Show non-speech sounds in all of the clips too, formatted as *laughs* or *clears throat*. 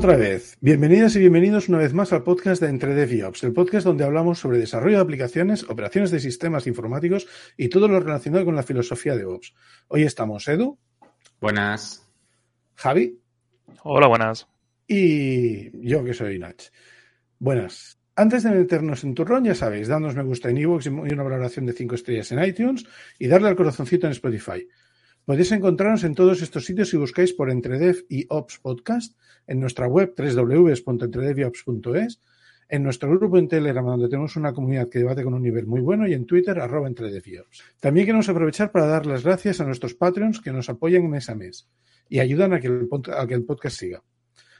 Otra vez. Bienvenidas y bienvenidos una vez más al podcast de Entre Dev y Ops, el podcast donde hablamos sobre desarrollo de aplicaciones, operaciones de sistemas informáticos y todo lo relacionado con la filosofía de Ops. Hoy estamos Edu. Buenas. Javi. Hola, buenas. Y yo que soy Nach. Buenas. Antes de meternos en turrón, ya sabéis, danos me gusta en iVoox y una valoración de 5 estrellas en iTunes y darle al corazoncito en Spotify. Podéis encontrarnos en todos estos sitios si buscáis por Entredev y Ops Podcast, en nuestra web www.entredevyops.es, en nuestro grupo en Telegram, donde tenemos una comunidad que debate con un nivel muy bueno, y en Twitter, arroba entredevyops. También queremos aprovechar para dar las gracias a nuestros Patreons que nos apoyan mes a mes y ayudan a que el, a que el podcast siga.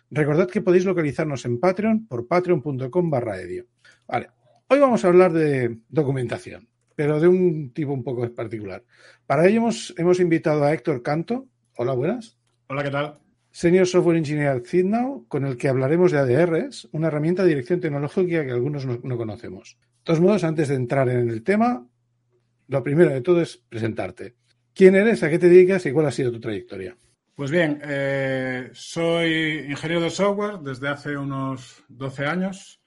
Recordad que podéis localizarnos en Patreon por patreon.com barra edio. Vale, hoy vamos a hablar de documentación pero de un tipo un poco particular. Para ello hemos, hemos invitado a Héctor Canto. Hola, buenas. Hola, ¿qué tal? Senior Software Engineer at con el que hablaremos de ADRs, una herramienta de dirección tecnológica que algunos no, no, conocemos. De todos modos, antes de entrar en el tema, lo primero de todo es presentarte. ¿Quién eres, a qué te dedicas y cuál ha sido tu trayectoria? Pues bien, eh, soy ingeniero de software desde hace unos 12 años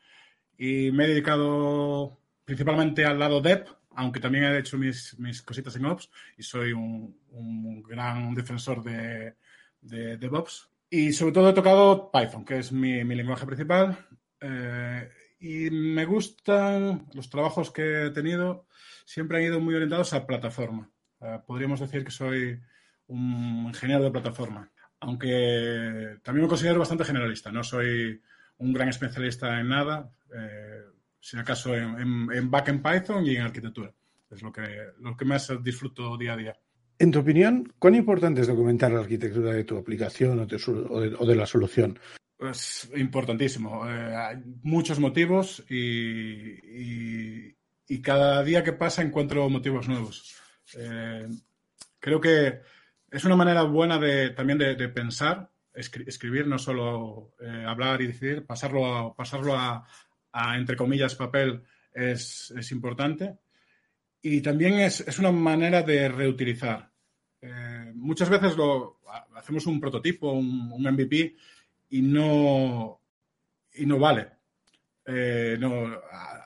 y me he dedicado principalmente al lado dev, aunque también he hecho mis, mis cositas en Ops y soy un, un gran defensor de, de, DevOps. Y sobre todo he tocado Python, que es mi, mi lenguaje principal. Eh, y me gustan los trabajos que he tenido, siempre han ido muy orientados a plataforma. Eh, podríamos decir que soy un ingeniero de plataforma, aunque también me considero bastante generalista. No soy un gran especialista en nada. Eh, si acaso en, en, en back en Python y en arquitectura. Es lo que, lo que más disfruto día a día. En tu opinión, ¿cuán importante es documentar la arquitectura de tu aplicación o de, o de, o de la solución? Pues importantísimo. Eh, hay muchos motivos y, y, y, cada día que pasa encuentro motivos nuevos. Eh, creo que es una manera buena de, también de, de pensar, escri escribir, no solo eh, hablar y decidir, pasarlo a, pasarlo a, a, entre comillas, papel es, es importante. Y también es, es, una manera de reutilizar. Eh, muchas veces lo, hacemos un prototipo, un, MVP, y no, y no vale. Eh, no,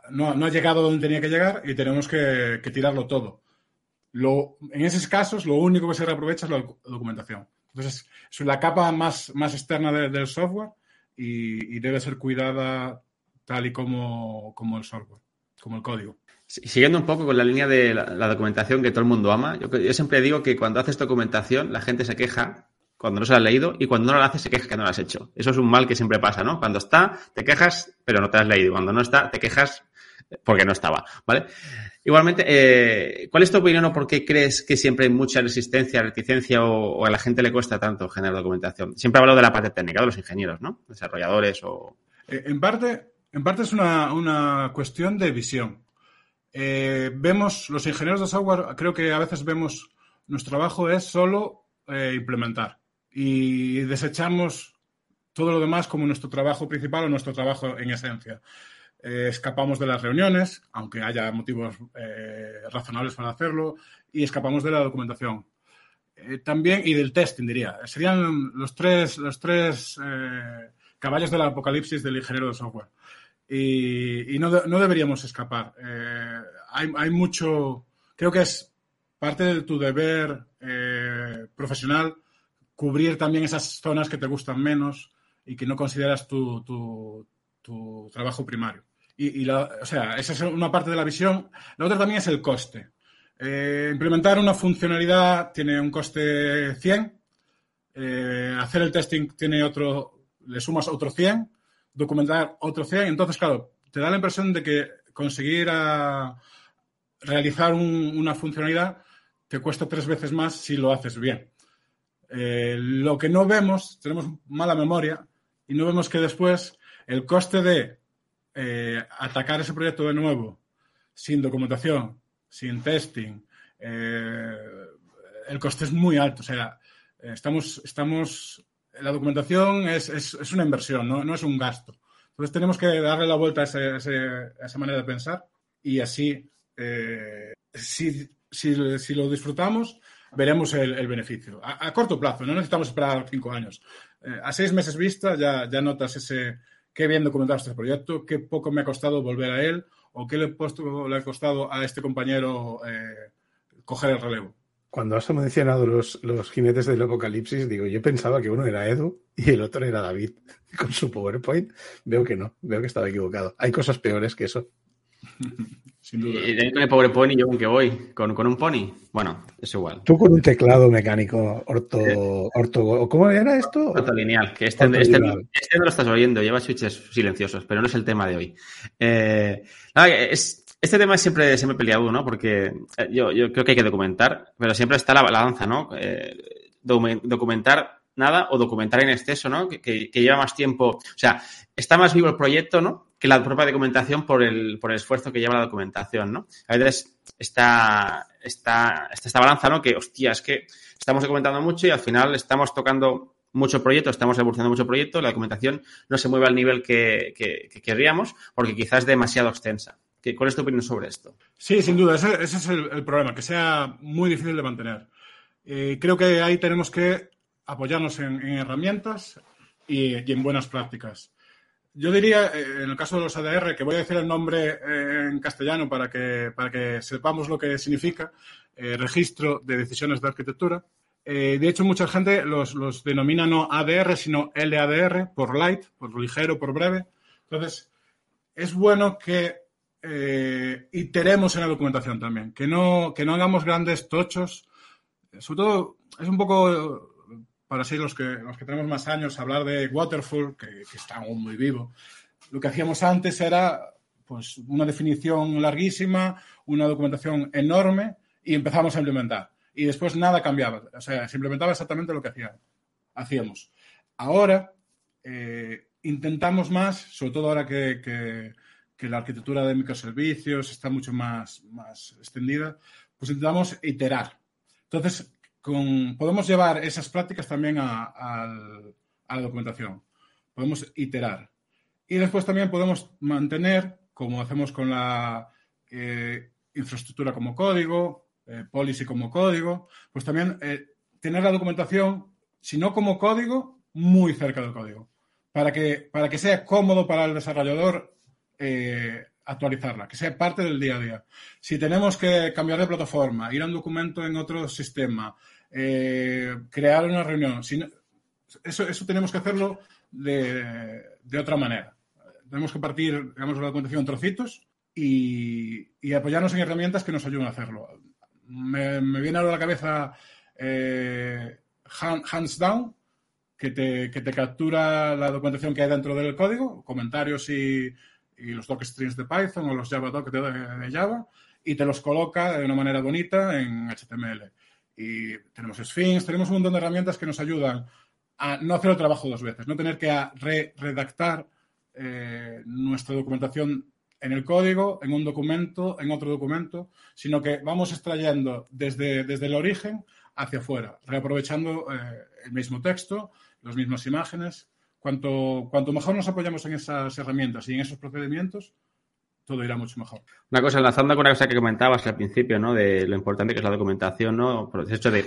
no, no, ha llegado donde tenía que llegar y tenemos que, tirarlo todo. Lo, en esos casos, lo único que se reaprovecha es la documentación. Entonces, es la capa más, más externa de, del software y, debe ser cuidada tal y como, como el software, como el código. Siguiendo un poco con la línea de la, la documentación que todo el mundo ama, yo, yo, siempre digo que cuando haces documentación la gente se queja cuando no se la has leído y cuando no la haces se queja que no la has hecho. Eso es un mal que siempre pasa, ¿no? Cuando está, te quejas, pero no te has leído. Cuando no está, te quejas porque no estaba, ¿vale? Igualmente, eh, ¿cuál es tu opinión o por qué crees que siempre hay mucha resistencia, reticencia o, o, a la gente le cuesta tanto generar documentación? Siempre hablo de la parte técnica, de los ingenieros, ¿no? Desarrolladores o... Eh, en parte, en parte es una, una cuestión de visión. Eh, vemos, los ingenieros de software, creo que a veces vemos, nuestro trabajo es solo eh, implementar y desechamos todo lo demás como nuestro trabajo principal o nuestro trabajo en esencia. Eh, escapamos de las reuniones, aunque haya motivos razonables para hacerlo, y escapamos de la documentación. También, y del testing, diría. Serían los tres, los tres caballos del apocalipsis del ingeniero de software. Y, y no, de, no, deberíamos escapar. Eh, hay, hay, mucho, creo que es parte de tu deber eh, profesional cubrir también esas zonas que te gustan menos y que no consideras tu, tu, tu trabajo primario. Y, y la, o sea, esa es una parte de la visión. La otra también es el coste. Eh, implementar una funcionalidad tiene un coste 100. Eh, hacer el testing tiene otro, le sumas otro 100 documentar otro 100. Entonces, claro, te da la impresión de que conseguir a realizar un, una funcionalidad te cuesta tres veces más si lo haces bien. Eh, lo que no vemos, tenemos mala memoria y no vemos que después el coste de eh, atacar ese proyecto de nuevo sin documentación, sin testing, eh, el coste es muy alto. O sea, estamos, estamos la documentación es, es, es una inversión, ¿no? no, es un gasto. Entonces tenemos que darle la vuelta a, ese, a, esa manera de pensar y así, eh, si, si, si, lo disfrutamos, veremos el, beneficio. A, corto plazo, no necesitamos esperar cinco años. Eh, a seis meses vista ya, ya notas ese qué bien documentado este proyecto, qué poco me ha costado volver a él o qué le, puesto, le ha costado a este compañero eh, coger el relevo. Cuando has mencionado los, los jinetes del apocalipsis, digo, yo pensaba que uno era Edu y el otro era David *laughs* con su PowerPoint. Veo que no, veo que estaba equivocado. Hay cosas peores que eso. *laughs* Sin duda. Y con el PowerPoint y yo con que voy, con, con, un pony. Bueno, es igual. Tú con un teclado mecánico orto, orto ¿cómo era esto? Ortolineal, que este, este, este, no lo estás oyendo, lleva switches silenciosos, pero no es el tema de hoy. Eh, es, este tema siempre, siempre peleado, ¿no? Porque eh, yo, yo creo que hay que documentar, pero siempre está la balanza, ¿no? Eh, documentar nada o documentar en exceso, ¿no? Que, lleva más tiempo. O sea, está más vivo el proyecto, ¿no? que la propia documentación por el, por el esfuerzo que lleva la documentación, ¿no? A veces está esta balanza, ¿no? Que, hostia, es que estamos documentando mucho y al final estamos tocando mucho proyecto, estamos evolucionando mucho proyecto, la documentación no se mueve al nivel que, que, querríamos porque quizás es demasiado extensa. ¿Cuál es tu opinión sobre esto? Sí, sin duda, ese, es el, problema, que sea muy difícil de mantener. Eh, creo que ahí tenemos que apoyarnos en, herramientas y, en buenas prácticas. Yo diría, eh, en el caso de los ADR, que voy a decir el nombre eh, en castellano para que, para que sepamos lo que significa, eh, registro de decisiones de arquitectura. de hecho, mucha gente los, los, denomina no ADR, sino LADR, por light, por ligero, por breve. Entonces, es bueno que iteremos en la documentación también, que no, que no hagamos grandes tochos. Sobre todo, es un poco para ser los que, los que tenemos más años, hablar de Waterfall, que, está aún muy vivo. Lo que hacíamos antes era pues, una definición larguísima, una documentación enorme y empezamos a implementar. Y después nada cambiaba. O sea, se implementaba exactamente lo que hacíamos. Ahora eh, intentamos más, sobre todo ahora que, que, que, la arquitectura de microservicios está mucho más, más extendida, pues intentamos iterar. Entonces, podemos llevar esas prácticas también a, la documentación. Podemos iterar. Y después también podemos mantener, como hacemos con la eh, infraestructura como código, eh, policy como código, pues también eh, tener la documentación, si no como código, muy cerca del código, para que, para que sea cómodo para el desarrollador actualizarla, que sea parte del día a día. Si tenemos que cambiar de plataforma, ir a un documento en otro sistema, eh, crear una reunión. eso, eso tenemos que hacerlo de, otra manera. Tenemos que partir, digamos, la documentación en trocitos y, apoyarnos en herramientas que nos ayuden a hacerlo. Me, viene ahora a la cabeza eh, Hands Down, que te, que te, captura la documentación que hay dentro del código, comentarios y, y los docstrings de Python o los Java doc de, de Java, y te los coloca de una manera bonita en HTML y tenemos Sphinx, tenemos un montón de herramientas que nos ayudan a no hacer el trabajo dos veces, no tener que redactar eh, nuestra documentación en el código, en un documento, en otro documento, sino que vamos extrayendo desde, desde el origen hacia afuera, reaprovechando eh, el mismo texto, las mismas imágenes. Cuanto, cuanto mejor nos apoyamos en esas herramientas y en esos procedimientos, todo irá mucho mejor. Una cosa, enlazando con una cosa que comentabas al principio, ¿no? De lo importante que es la documentación, ¿no? Por el hecho de,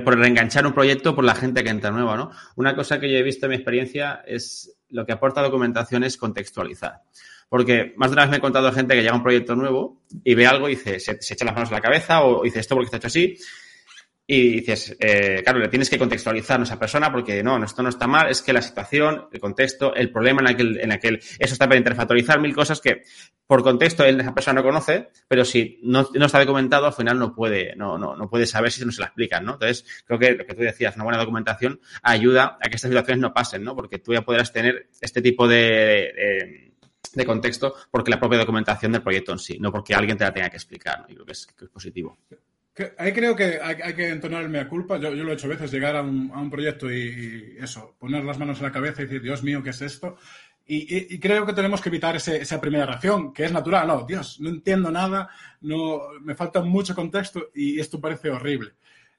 por reenganchar un proyecto por la gente que entra nueva, ¿no? Una cosa que yo he visto en mi experiencia es lo que aporta documentación es contextualizar. Porque más de una vez me he contado gente que llega a un proyecto nuevo y ve algo y dice, se echa las manos a la cabeza o dice esto porque está hecho así y dices, eh, claro, le tienes que contextualizar a esa persona porque no, esto no está mal, es que la situación, el contexto, el problema en aquel, en aquel, eso está para interfactorizar mil cosas que por contexto esa persona no conoce, pero si no, no, está documentado, al final no puede, no, no, no puede saber si no se la explican, ¿no? Entonces, creo que lo que tú decías, una buena documentación ayuda a que estas situaciones no pasen, ¿no? Porque tú ya podrás tener este tipo de, de, de contexto porque la propia documentación del proyecto en sí, no porque alguien te la tenga que explicar, ¿no? Y creo que es, que es positivo ahí creo que hay, que entonarme a culpa. Yo, lo he hecho veces, llegar a un, proyecto y, eso, poner las manos en la cabeza y decir, Dios mío, ¿qué es esto? Y, creo que tenemos que evitar esa primera reacción, que es natural. No, Dios, no entiendo nada, no, me falta mucho contexto y esto parece horrible.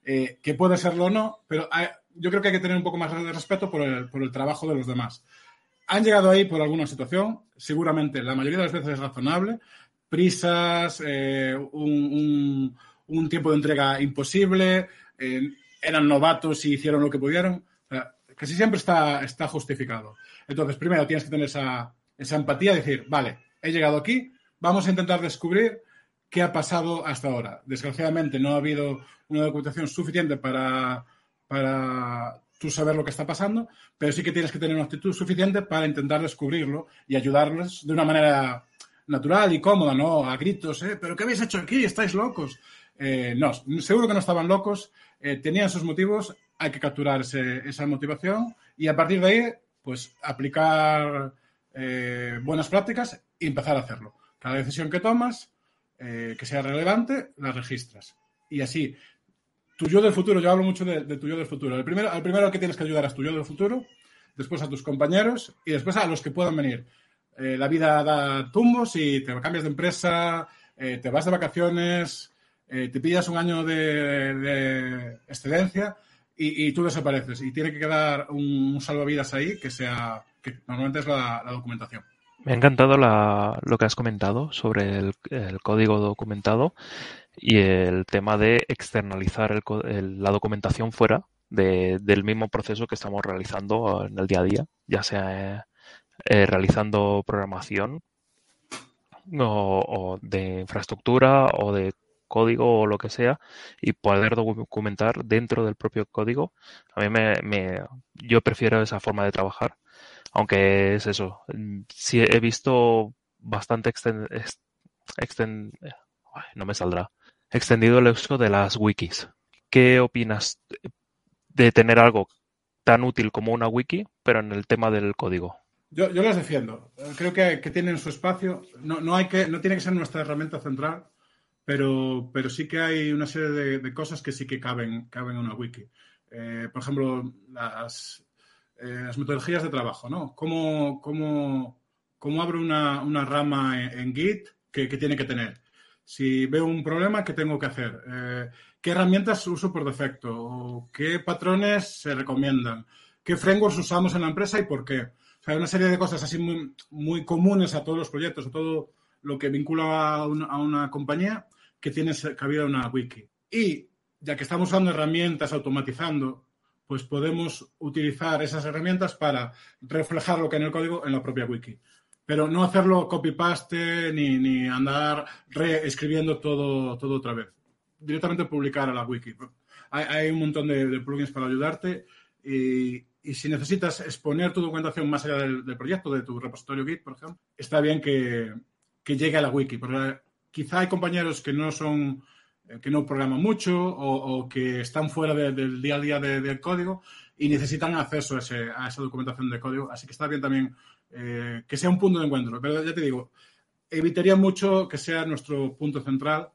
Eh, que puede serlo o no, pero yo creo que hay que tener un poco más de respeto por el, por el trabajo de los demás. Han llegado ahí por alguna situación, seguramente la mayoría de las veces es razonable, prisas, eh, un un tiempo de entrega imposible, eh, eran novatos y hicieron lo que pudieron. Casi siempre está, está justificado. Entonces, primero tienes que tener esa, esa empatía, decir, vale, he llegado aquí, vamos a intentar descubrir qué ha pasado hasta ahora. Desgraciadamente no ha habido una documentación suficiente para, para tú saber lo que está pasando, pero sí que tienes que tener una actitud suficiente para intentar descubrirlo y ayudarles de una manera natural y cómoda, no a gritos, ¿eh? ¿Pero qué habéis hecho aquí? ¿Estáis locos? Eh, no, seguro que no estaban locos, eh, tenían sus motivos, hay que capturar esa motivación y a partir de ahí, pues aplicar eh, buenas prácticas y empezar a hacerlo. Cada decisión que tomas, que sea relevante, la registras. Y así, tu yo del futuro, yo hablo mucho de, tu yo del futuro. El primero, al primero que tienes que ayudar es tu yo del futuro, después a tus compañeros y después a los que puedan venir. la vida da tumbos y te cambias de empresa, te vas de vacaciones, eh, te pillas un año de, excelencia y, tú desapareces. Y tiene que quedar un, salvavidas ahí que sea, que normalmente es la, documentación. Me ha encantado lo que has comentado sobre el, código documentado y el tema de externalizar la documentación fuera del mismo proceso que estamos realizando en el día a día, ya sea eh, realizando programación o, de infraestructura o de código o lo que sea y poder documentar dentro del propio código. A mí me, yo prefiero esa forma de trabajar, aunque es eso. Sí he visto bastante extend, no me saldrá extendido el uso de las wikis. ¿Qué opinas de tener algo tan útil como una wiki, pero en el tema del código? Yo, yo las defiendo. Creo que, que tienen su espacio. No, no, hay que, no tiene que ser nuestra herramienta central pero, pero sí que hay una serie de, cosas que sí que caben, caben en una wiki. Eh, por ejemplo, las, eh, las, metodologías de trabajo, ¿no? ¿Cómo, cómo, cómo abro una, una rama en, Git que, que, tiene que tener? Si veo un problema, ¿qué tengo que hacer? Eh, ¿Qué herramientas uso por defecto? ¿O ¿Qué patrones se recomiendan? ¿Qué frameworks usamos en la empresa y por qué? O sea, una serie de cosas así muy, muy comunes a todos los proyectos, a todo lo que vincula a una, a una compañía, que tiene cabida una wiki. Y ya que estamos usando herramientas automatizando, pues podemos utilizar esas herramientas para reflejar lo que hay en el código en la propia wiki. Pero no hacerlo copy-paste ni, ni, andar reescribiendo todo, todo otra vez. Directamente publicar a la wiki. Hay, hay un montón de, plugins para ayudarte y, y, si necesitas exponer tu documentación más allá del, del, proyecto, de tu repositorio Git, por ejemplo, está bien que, que llegue a la wiki. Porque quizá hay compañeros que no son eh, que no programan mucho o, que están fuera del día a día del código y necesitan acceso a, esa documentación de código. Así que está bien también eh, que sea un punto de encuentro. Pero ya te digo, evitaría mucho que sea nuestro punto central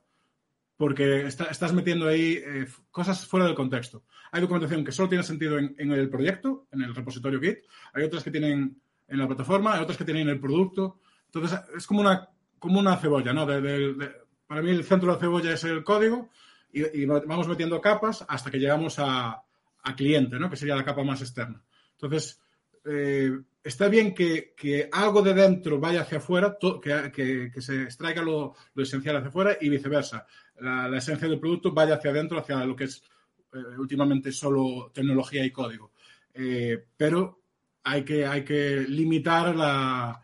porque estás metiendo ahí eh, cosas fuera del contexto. Hay documentación que solo tiene sentido en, el proyecto, en el repositorio Git, hay otras que tienen en la plataforma, hay otras que tienen en el producto. Entonces, es como una como una cebolla, ¿no? para mí el centro de la cebolla es el código y, vamos metiendo capas hasta que llegamos a, cliente, ¿no? Que sería la capa más externa. Entonces, eh, está bien que, algo de dentro vaya hacia afuera, que, se extraiga lo, esencial hacia afuera y viceversa. La, esencia del producto vaya hacia adentro, hacia lo que es eh, últimamente solo tecnología y código. Eh, pero hay que, hay que limitar la,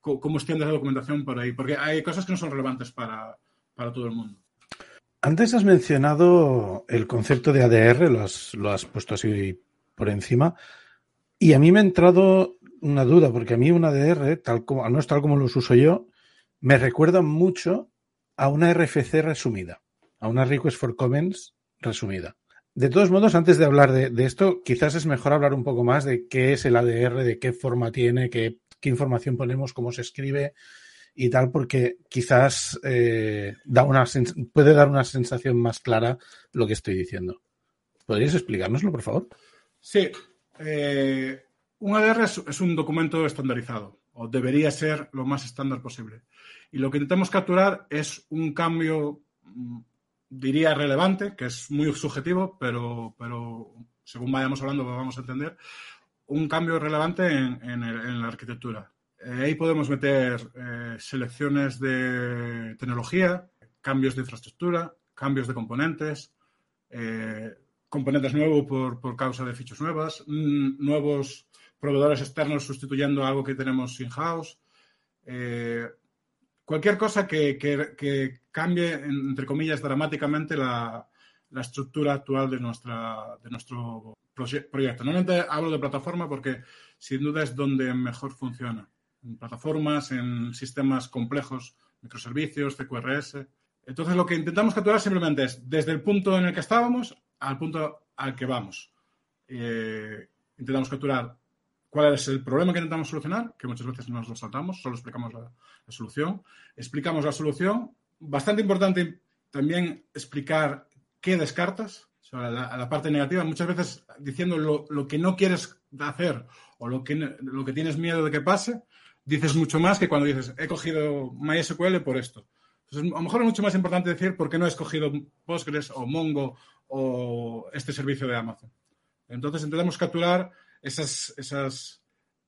cómo extiendes la documentación por ahí, porque hay cosas que no son relevantes para, todo el mundo. Antes has mencionado el concepto de ADR, lo has, lo has puesto así por encima, y a mí me ha entrado una duda, porque a mí un ADR, tal como, al menos tal como los uso yo, me recuerda mucho a una RFC resumida, a una Request for Comments resumida. De todos modos, antes de hablar de, de, esto, quizás es mejor hablar un poco más de qué es el ADR, de qué forma tiene, qué qué información ponemos, cómo se escribe y tal, porque quizás eh, da una puede dar una sensación más clara lo que estoy diciendo. ¿Podrías explicárnoslo, por favor? Sí. Eh, un ADR es, un documento estandarizado, o debería ser lo más estándar posible. Y lo que intentamos capturar es un cambio, mm, diría relevante, que es muy subjetivo, pero, pero según vayamos hablando lo vamos a entender, un cambio relevante en, la arquitectura. Eh, ahí podemos meter eh, selecciones de tecnología, cambios de infraestructura, cambios de componentes, eh, componentes nuevos por, por, causa de fichas nuevas, nuevos proveedores externos sustituyendo algo que tenemos in-house. Cualquier cosa que, que, que, cambie, entre comillas, dramáticamente la, la estructura actual de, nuestra, de nuestro proyecto. Normalmente hablo de plataforma porque sin duda es donde mejor funciona. En plataformas, en sistemas complejos, microservicios, CQRS. Entonces lo que intentamos capturar simplemente es desde el punto en el que estábamos al punto al que vamos. Eh, intentamos capturar cuál es el problema que intentamos solucionar, que muchas veces nos lo saltamos, solo explicamos la solución. Explicamos la solución. Bastante importante también explicar qué descartas, sea, la, parte negativa, muchas veces diciendo lo, lo, que no quieres hacer o lo que, lo que tienes miedo de que pase, dices mucho más que cuando dices, he cogido MySQL por esto. Entonces, a lo mejor es mucho más importante decir por qué no he escogido Postgres o Mongo o este servicio de Amazon. Entonces, intentamos capturar esas, esas,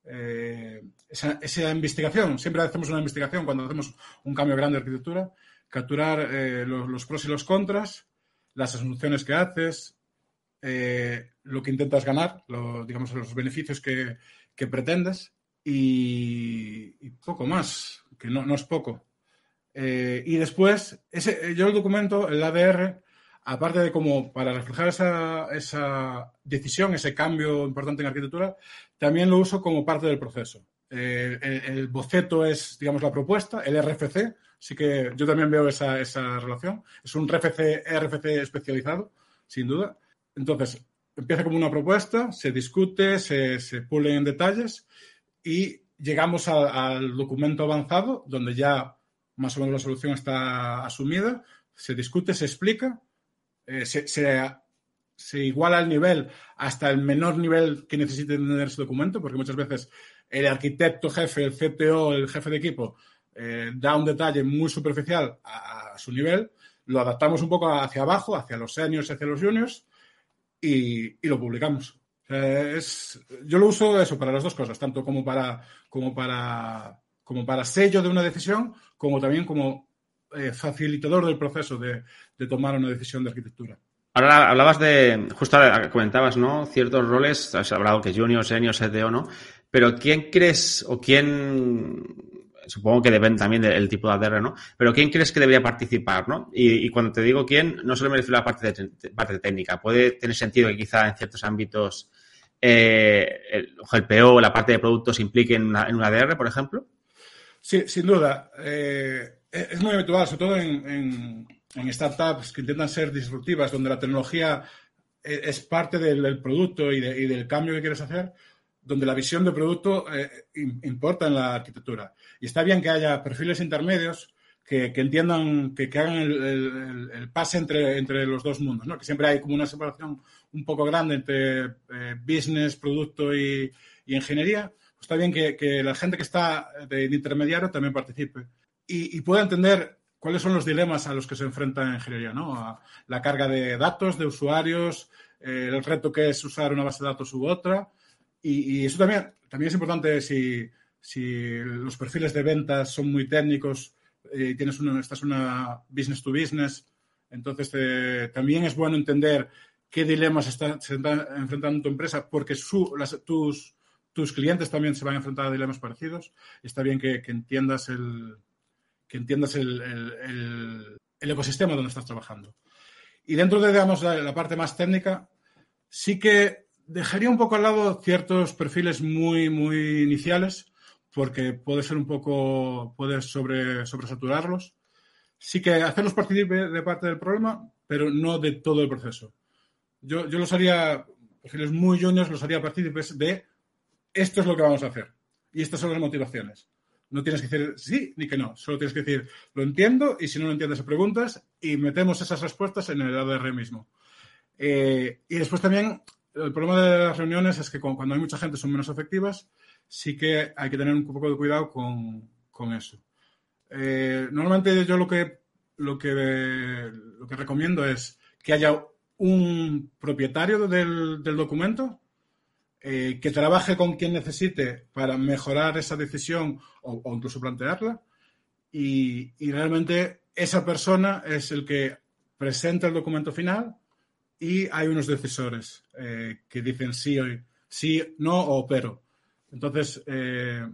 eh, esa, investigación. Siempre hacemos una investigación cuando hacemos un cambio grande de arquitectura, capturar eh, los, pros y los contras, las asunciones que haces, eh, lo que intentas ganar, lo, digamos, los beneficios que, que pretendes y, poco más, que no, no es poco. Eh, y después, ese, yo el documento, el ADR, aparte de como para reflejar esa, esa, decisión, ese cambio importante en arquitectura, también lo uso como parte del proceso. Eh, el, el, boceto es, digamos, la propuesta, el RFC, sí que yo también veo esa, esa relación. Es un RFC, RFC especializado, sin duda. Entonces, empieza como una propuesta, se discute, se, se en detalles y llegamos al documento avanzado, donde ya más o menos la solución está asumida, se discute, se explica, eh, se, se, se, iguala el nivel hasta el menor nivel que necesite tener ese documento, porque muchas veces el arquitecto jefe, el CTO, el jefe de equipo, eh, da un detalle muy superficial a, su nivel, lo adaptamos un poco hacia abajo, hacia los seniors, hacia los juniors, y, y lo publicamos. Yo lo uso eso para las dos cosas, tanto como para, como para, como para sello de una decisión, como también como eh, facilitador del proceso de, de, tomar una decisión de arquitectura. Ahora hablabas de, justo comentabas, ¿no? Ciertos roles, has hablado que junior, senior, CTO, ¿no? Pero ¿quién crees o quién supongo que depende también del tipo de ADR, ¿no? Pero ¿quién crees que debería participar, no? Y, y cuando te digo quién, no solo me refiero a la parte, de, parte técnica. Puede tener sentido que quizá en ciertos ámbitos eh, el, el PO la parte de productos implique en, una, en ADR, por ejemplo. Sí, sin duda. Eh, es muy habitual, sobre todo en, en, startups que intentan ser disruptivas, donde la tecnología es parte del, del producto y, de, y del cambio que quieres hacer donde la visión de producto eh, importa en la arquitectura. Y está bien que haya perfiles intermedios que, que entiendan, que, hagan el, el, el, pase entre, entre los dos mundos, ¿no? que siempre hay como una separación un poco grande entre eh, business, producto y, ingeniería. Está bien que, que, la gente que está de, de intermediario también participe y, y, pueda entender cuáles son los dilemas a los que se enfrenta en ingeniería, ¿no? A la carga de datos, de usuarios, eh, el reto que es usar una base de datos u otra, y, y, eso también, también es importante si, si los perfiles de ventas son muy técnicos y eh, tienes una, estás una business to business, entonces eh, también es bueno entender qué dilemas está, se está enfrentando tu empresa porque su, las, tus, tus clientes también se van a enfrentar a dilemas parecidos. Está bien que, que entiendas el, que entiendas el, el, el, el, ecosistema donde estás trabajando. Y dentro de, digamos, la, la parte más técnica, sí que dejaría un poco al lado ciertos perfiles muy, muy iniciales, porque puede ser un poco, puede sobre, sobresaturarlos. Sí que hacerlos partícipe de parte del problema, pero no de todo el proceso. Yo, yo los haría, perfiles muy juniors, los haría partícipes de esto es lo que vamos a hacer. Y estas son las motivaciones. No tienes que decir sí ni que no. Solo tienes que decir lo entiendo y si no lo entiendes, preguntas y metemos esas respuestas en el ADR mismo. Eh, y después también el problema de las reuniones es que cuando hay mucha gente son menos efectivas, sí que hay que tener un poco de cuidado con, con eso. Eh, normalmente yo lo que, lo, que, lo que recomiendo es que haya un propietario del, del documento eh, que trabaje con quien necesite para mejorar esa decisión o, o incluso plantearla y, y, realmente esa persona es el que presenta el documento final y hay unos decisores eh, que dicen sí, o, sí, no o pero. Entonces, eh,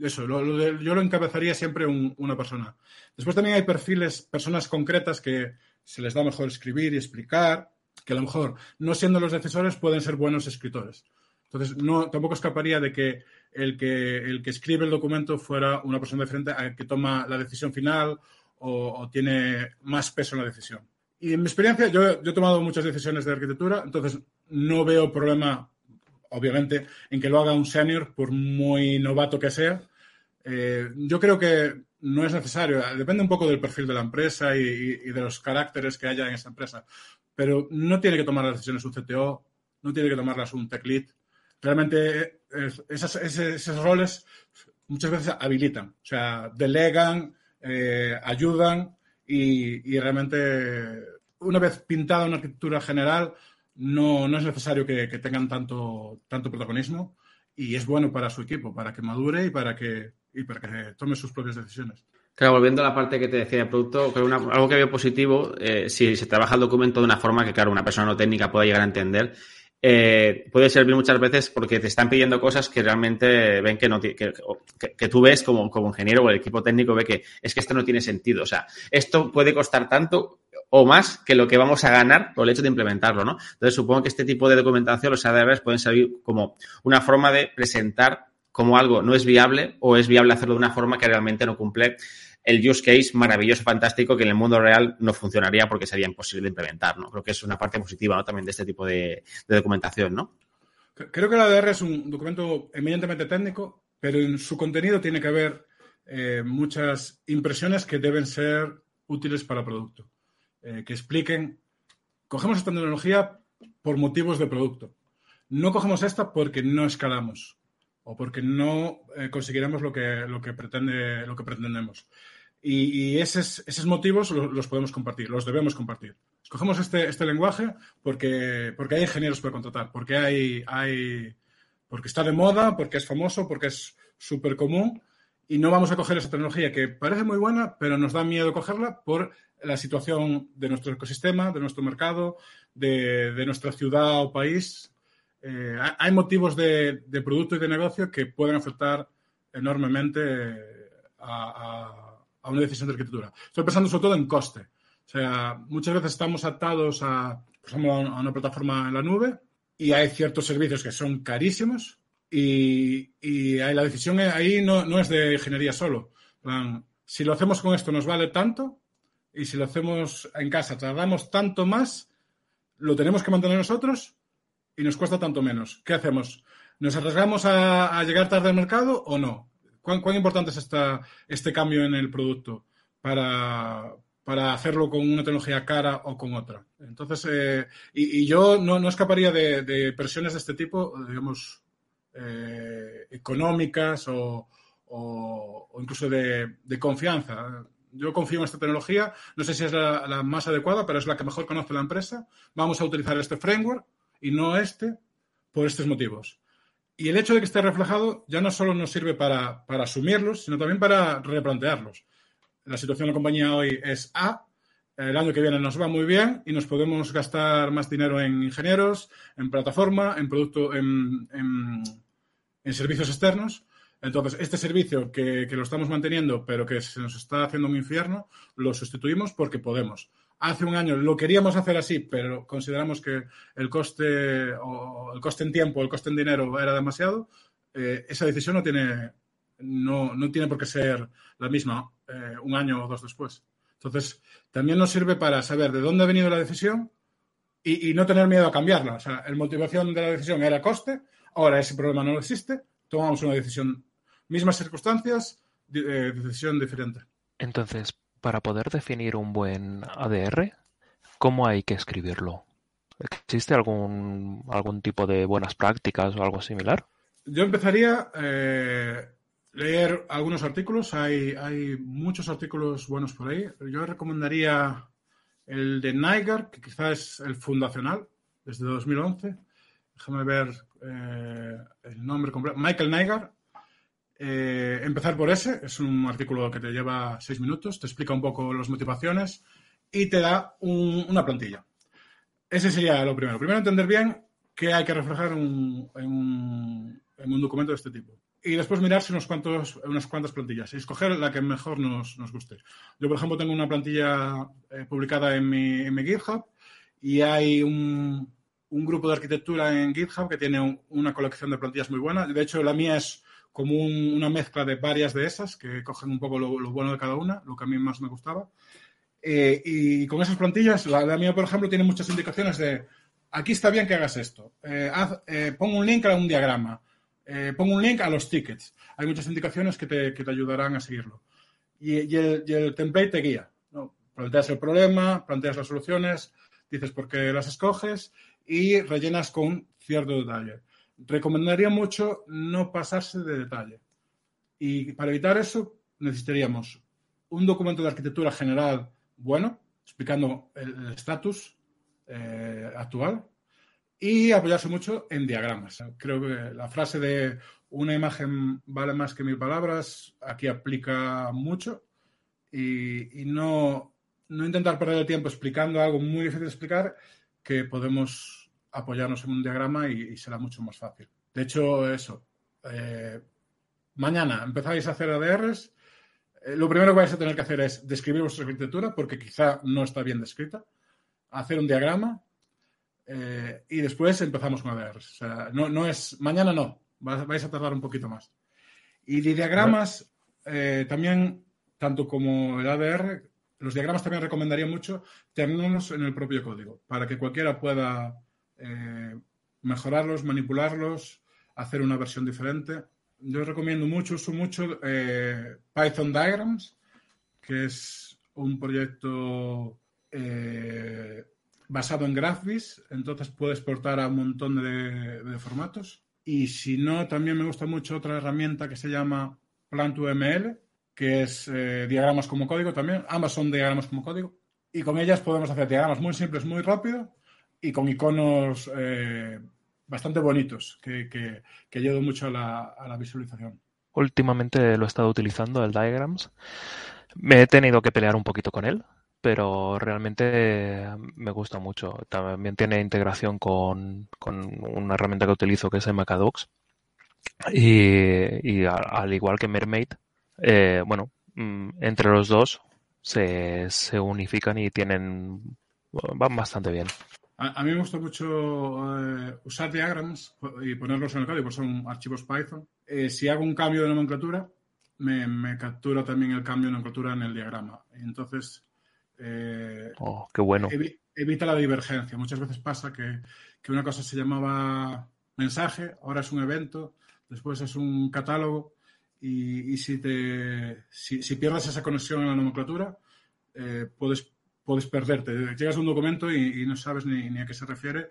eso, yo lo encabezaría siempre una persona. Después también hay perfiles, personas concretas que se les da mejor escribir y explicar, que a lo mejor, no siendo los decisores, pueden ser buenos escritores. Entonces, no, tampoco escaparía de que el, que el que escribe el documento fuera una persona diferente a que toma la decisión final o, tiene más peso en la decisión. Y en mi experiencia, yo, he tomado muchas decisiones de arquitectura, entonces no veo problema, obviamente, en que lo haga un senior, por muy novato que sea. Eh, yo creo que no es necesario, depende un poco del perfil de la empresa y, de los caracteres que haya en esa empresa, pero no tiene que tomar las decisiones un CTO, no tiene que tomarlas un tech lead. Realmente esos roles muchas veces habilitan, o sea, delegan, eh, ayudan y, realmente una vez pintada una arquitectura general no, no es necesario que, tengan tanto, tanto protagonismo y es bueno para su equipo, para que madure y para que, y para que tome sus propias decisiones. Claro, volviendo a la parte que te decía de producto, creo algo que veo positivo, eh, si se trabaja el documento de una forma que, claro, una persona no técnica pueda llegar a entender, eh, puede servir muchas veces porque te están pidiendo cosas que realmente ven que no que, que, tú ves como, como ingeniero o el equipo técnico ve que es que esto no tiene sentido. O sea, esto puede costar tanto o más que lo que vamos a ganar por el hecho de implementarlo, ¿no? Entonces, supongo que este tipo de documentación, los ADRs, pueden servir como una forma de presentar como algo no es viable o es viable hacerlo de una forma que realmente no cumple el use case maravilloso, fantástico, que en el mundo real no funcionaría porque sería imposible de implementar, ¿no? Creo que es una parte positiva. También de este tipo de, documentación, ¿no? Creo que la ADR es un documento eminentemente técnico, pero en su contenido tiene que haber eh, muchas impresiones que deben ser útiles para producto, eh, que expliquen, cogemos esta tecnología por motivos de producto, no cogemos esta porque no escalamos o porque no eh, conseguiremos lo que, lo, que pretende, lo que pretendemos. Y, esos, esos, motivos los, podemos compartir, los debemos compartir. Escogemos este, este lenguaje porque, porque hay ingenieros para contratar, porque, hay, hay, porque está de moda, porque es famoso, porque es súper común y no vamos a coger esa tecnología que parece muy buena, pero nos da miedo cogerla por la situación de nuestro ecosistema, de nuestro mercado, de, de nuestra ciudad o país. Eh, hay motivos de, de, producto y de negocio que pueden afectar enormemente a a una decisión de arquitectura. Estoy pensando sobre todo en coste. O sea, muchas veces estamos atados a, a una plataforma en la nube y hay ciertos servicios que son carísimos y, y la decisión ahí no, no, es de ingeniería solo. si lo hacemos con esto nos vale tanto y si lo hacemos en casa tardamos tanto más, lo tenemos que mantener nosotros y nos cuesta tanto menos. ¿Qué hacemos? ¿Nos arriesgamos a, a llegar tarde al mercado o no? ¿Cuán, importante es esta, este cambio en el producto para, hacerlo con una tecnología cara o con otra? Entonces, eh, y, yo no, escaparía de, presiones de este tipo, digamos, eh, económicas o, incluso de, confianza. Yo confío en esta tecnología, no sé si es la, más adecuada, pero es la que mejor conoce la empresa. Vamos a utilizar este framework y no este por estos motivos. Y el hecho de que esté reflejado ya no solo nos sirve para, asumirlos, sino también para replantearlos. La situación de la compañía hoy es A, el año que viene nos va muy bien y nos podemos gastar más dinero en ingenieros, en plataforma, en producto, en, servicios externos. Entonces, este servicio que, que, lo estamos manteniendo, pero que se nos está haciendo un infierno, lo sustituimos porque podemos hace un año lo queríamos hacer así, pero consideramos que el coste o el coste en tiempo, el coste en dinero era demasiado, eh, esa decisión no tiene, no, no, tiene por qué ser la misma eh, un año o dos después. Entonces, también nos sirve para saber de dónde ha venido la decisión y, no tener miedo a cambiarla. O sea, la motivación de la decisión era coste, ahora ese problema no existe, tomamos una decisión, mismas circunstancias, eh, decisión diferente. Entonces, para poder definir un buen ADR, ¿cómo hay que escribirlo? ¿Existe algún, algún tipo de buenas prácticas o algo similar? Yo empezaría eh, leer algunos artículos. Hay, hay muchos artículos buenos por ahí. Yo recomendaría el de Niger, que quizás es el fundacional, desde 2011. Déjame ver eh, el nombre completo. Michael Niger, eh, empezar por ese, es un artículo que te lleva seis minutos, te explica un poco las motivaciones y te da una plantilla. Ese sería lo primero. Primero, entender bien qué hay que reflejar en un, documento de este tipo. Y después mirarse unos cuantos, unas cuantas plantillas y escoger la que mejor nos, guste. Yo, por ejemplo, tengo una plantilla eh, publicada en mi, GitHub y hay un grupo de arquitectura en GitHub que tiene una colección de plantillas muy buena. De hecho, la mía es como una mezcla de varias de esas que cogen un poco lo, bueno de cada una, lo que a mí más me gustaba. Eh, y con esas plantillas, la, mía, por ejemplo, tiene muchas indicaciones de aquí está bien que hagas esto. Eh, eh, pongo un link a un diagrama. pongo un link a los tickets. Hay muchas indicaciones que te, que te ayudarán a seguirlo. Y, el, y, el, template te guía. ¿no? Planteas el problema, planteas las soluciones, dices por qué las escoges y rellenas con cierto detalle. Recomendaría mucho no pasarse de detalle. Y para evitar eso necesitaríamos un documento de arquitectura general bueno, explicando el estatus eh, actual y apoyarse mucho en diagramas. Creo que la frase de una imagen vale más que mil palabras aquí aplica mucho y, no, no intentar perder el tiempo explicando algo muy difícil de explicar que podemos apoyarnos en un diagrama y, será mucho más fácil. De hecho, eso. Eh, mañana empezáis a hacer ADRs. Eh, lo primero que vais a tener que hacer es describir vuestra arquitectura, porque quizá no está bien descrita, hacer un diagrama eh, y después empezamos con ADRs. No, no es mañana no, vais a tardar un poquito más. Y de diagramas, también, tanto como el ADR, los diagramas también recomendaría mucho tenerlos en el propio código para que cualquiera pueda eh, mejorarlos, manipularlos, hacer una versión diferente. Yo recomiendo mucho, uso mucho eh, Python Diagrams, que es un proyecto eh, basado en GraphViz, entonces puede exportar a un montón de, formatos. Y si no, también me gusta mucho otra herramienta que se llama Plant2ML, que es diagramas como código también. Ambas son diagramas como código. Y con ellas podemos hacer diagramas muy simples, muy rápido y con iconos eh, bastante bonitos que, que, ayudan mucho a la, a la, visualización. Últimamente lo he estado utilizando, el Diagrams. Me he tenido que pelear un poquito con él, pero realmente me gusta mucho. También tiene integración con, una herramienta que utilizo que es Macadox. Y, y al igual que Mermaid, eh, bueno, mm, entre los dos se, se unifican y tienen van bastante bien. A, mí me gusta mucho eh, usar diagrams y ponerlos en el código, son archivos Python. Eh, si hago un cambio de nomenclatura, me, captura también el cambio de nomenclatura en el diagrama. Entonces, oh, qué bueno. evita la divergencia. Muchas veces pasa que, que una cosa se llamaba mensaje, ahora es un evento, después es un catálogo y, si, te, si, pierdes esa conexión en la nomenclatura, eh, puedes, puedes perderte. Llegas a un documento y, no sabes ni, a qué se refiere,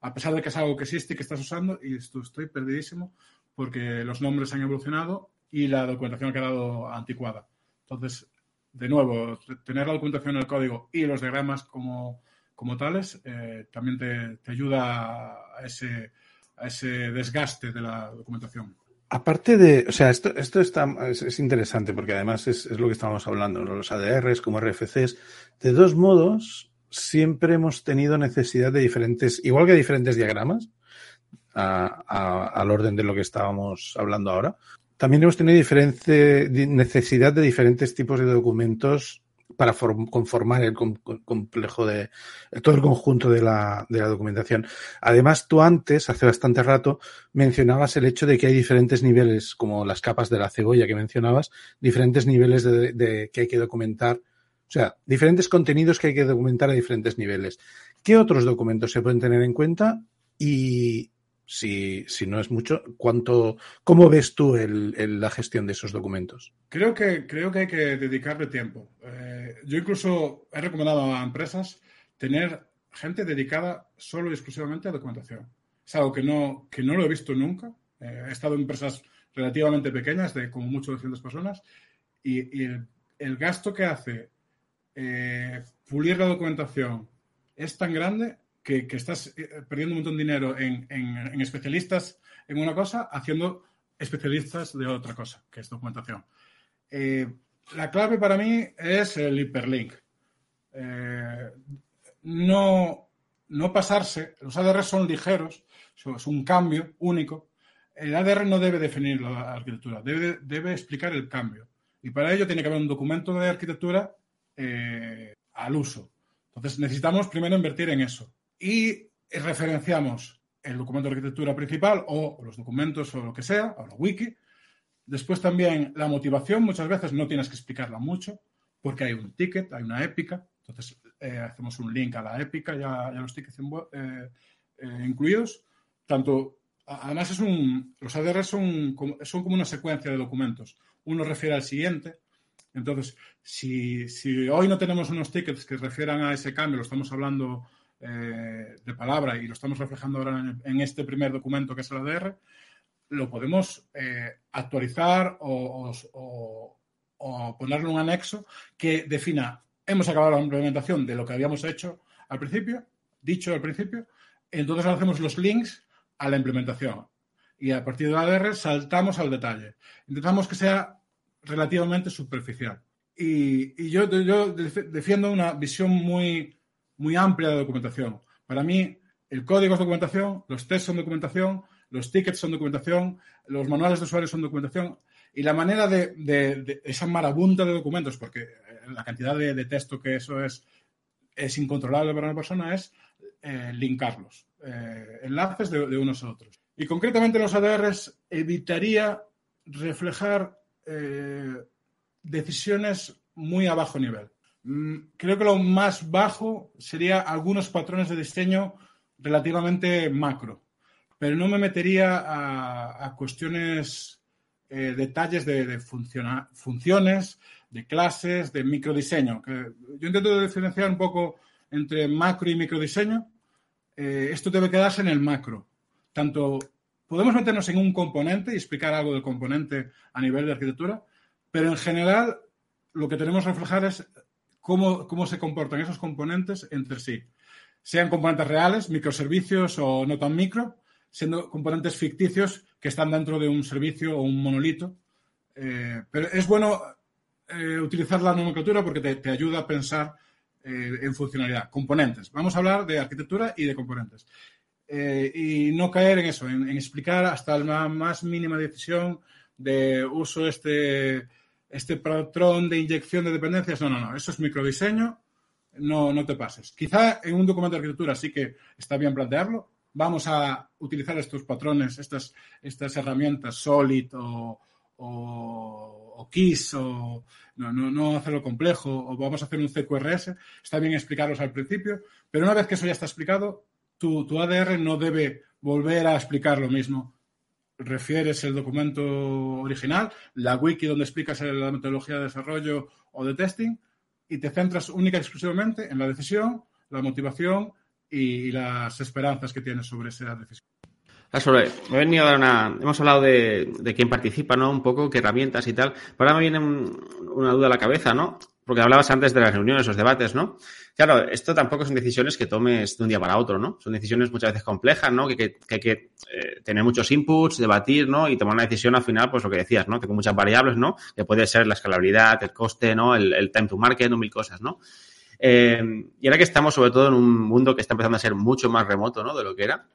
a pesar de que es algo que existe y que estás usando, y esto, estoy perdidísimo porque los nombres han evolucionado y la documentación ha quedado anticuada. Entonces, de nuevo, tener la documentación en el código y los diagramas como, como tales eh, también te, te ayuda a ese, a ese desgaste de la documentación. Aparte de, o sea, esto, esto está, es, interesante porque además es, es, lo que estábamos hablando, los ADRs como RFCs. De dos modos, siempre hemos tenido necesidad de diferentes, igual que diferentes diagramas, a, a, al orden de lo que estábamos hablando ahora. También hemos tenido diferente necesidad de diferentes tipos de documentos para conformar el complejo de todo el conjunto de la, de la documentación. Además, tú antes, hace bastante rato, mencionabas el hecho de que hay diferentes niveles, como las capas de la cebolla que mencionabas, diferentes niveles de, de que hay que documentar, o sea, diferentes contenidos que hay que documentar a diferentes niveles. ¿Qué otros documentos se pueden tener en cuenta? Y, si, si no es mucho, ¿cuánto, ¿cómo ves tú el, la gestión de esos documentos? Creo que, creo que hay que dedicarle tiempo. Eh, yo incluso he recomendado a empresas tener gente dedicada solo y exclusivamente a documentación. Es algo que no, que no lo he visto nunca. Eh, he estado en empresas relativamente pequeñas, de como mucho 200 personas, y, y el, el, gasto que hace eh, pulir la documentación es tan grande que, estás eh, perdiendo un montón de dinero en, especialistas en una cosa, haciendo especialistas de otra cosa, que es documentación. Eh, la clave para mí es el hiperlink. eh, no, no pasarse, los ADR son ligeros, es un cambio único. El ADR no debe definir la arquitectura, debe, debe explicar el cambio. Y para ello tiene que haber un documento de arquitectura al uso. Entonces necesitamos primero invertir en eso. Y referenciamos el documento de arquitectura principal o los documentos o lo que sea, o la wiki. Después también la motivación, muchas veces no tienes que explicarla mucho porque hay un ticket, hay una épica. Entonces eh, hacemos un link a la épica y a, los tickets eh, incluidos. Tanto, además es un, los ADR son, son como una secuencia de documentos. Uno refiere al siguiente, entonces, si, hoy no tenemos unos tickets que refieran a ese cambio, lo estamos hablando eh, de palabra y lo estamos reflejando ahora en, este primer documento que es el ADR, lo podemos eh, actualizar o, ponerle un anexo que defina, hemos acabado la implementación de lo que habíamos hecho al principio, dicho al principio, entonces hacemos los links a la implementación. Y a partir del ADR saltamos al detalle. Intentamos que sea relativamente superficial. Y, yo, yo, defiendo una visión muy, muy amplia de documentación. Para mí, el código es documentación, los tests son documentación, los tickets son documentación, los manuales de usuario son documentación. Y la manera de, esa marabunta de documentos, porque eh, la cantidad de, texto que eso es, es incontrolable para una persona, es eh, linkarlos, eh, enlaces de, unos a otros. Y concretamente los ADRs evitaría reflejar decisiones muy a bajo nivel. Mm, creo que lo más bajo sería algunos patrones de diseño relativamente macro, pero no me metería a, cuestiones, eh, detalles de, funciones, de clases, de microdiseño. Que yo intento diferenciar un poco entre macro y microdiseño. Eh, esto debe quedarse en el macro, tanto Podemos meternos en un componente y explicar algo del componente a nivel de arquitectura, pero en general lo que tenemos que reflejar es cómo, cómo se comportan esos componentes entre sí. Sean componentes reales, microservicios o no tan micro, siendo componentes ficticios que están dentro de un servicio o un monolito. Eh, pero es bueno eh, utilizar la nomenclatura porque te, ayuda a pensar eh, en funcionalidad. Componentes. Vamos a hablar de arquitectura y de componentes. Y no caer en eso, en, explicar hasta la más mínima decisión de uso este, este patrón de inyección de dependencias. No, no, no, eso es microdiseño, no, no te pases. Quizá en un documento de arquitectura sí que está bien plantearlo. Vamos a utilizar estos patrones, estas, estas herramientas Solid o, o, o KISS o no, no, no, hacerlo complejo o vamos a hacer un CQRS. Está bien explicarlos al principio, pero una vez que eso ya está explicado, tu, ADR no debe volver a explicar lo mismo. Refieres el documento original, la wiki donde explicas la metodología de desarrollo o de testing y te centras única y exclusivamente en la decisión, la motivación y, las esperanzas que tienes sobre esa decisión. Sobre, me he venido a dar una. Hemos hablado de, de, quién participa, ¿no? Un poco, qué herramientas y tal. Pero ahora me viene una duda a la cabeza, ¿no? Porque hablabas antes de las reuniones, los debates, ¿no? Claro, esto tampoco son decisiones que tomes de un día para otro, ¿no? Son decisiones muchas veces complejas, ¿no? Que, hay que eh, tener muchos inputs, debatir, ¿no? Y tomar una decisión al final, pues lo que decías, ¿no? Que con muchas variables, ¿no? Que puede ser la escalabilidad, el coste, ¿no? El, time to market, ¿no? Mil cosas, ¿no? Eh, y ahora que estamos sobre todo en un mundo que está empezando a ser mucho más remoto, ¿no? De lo que era.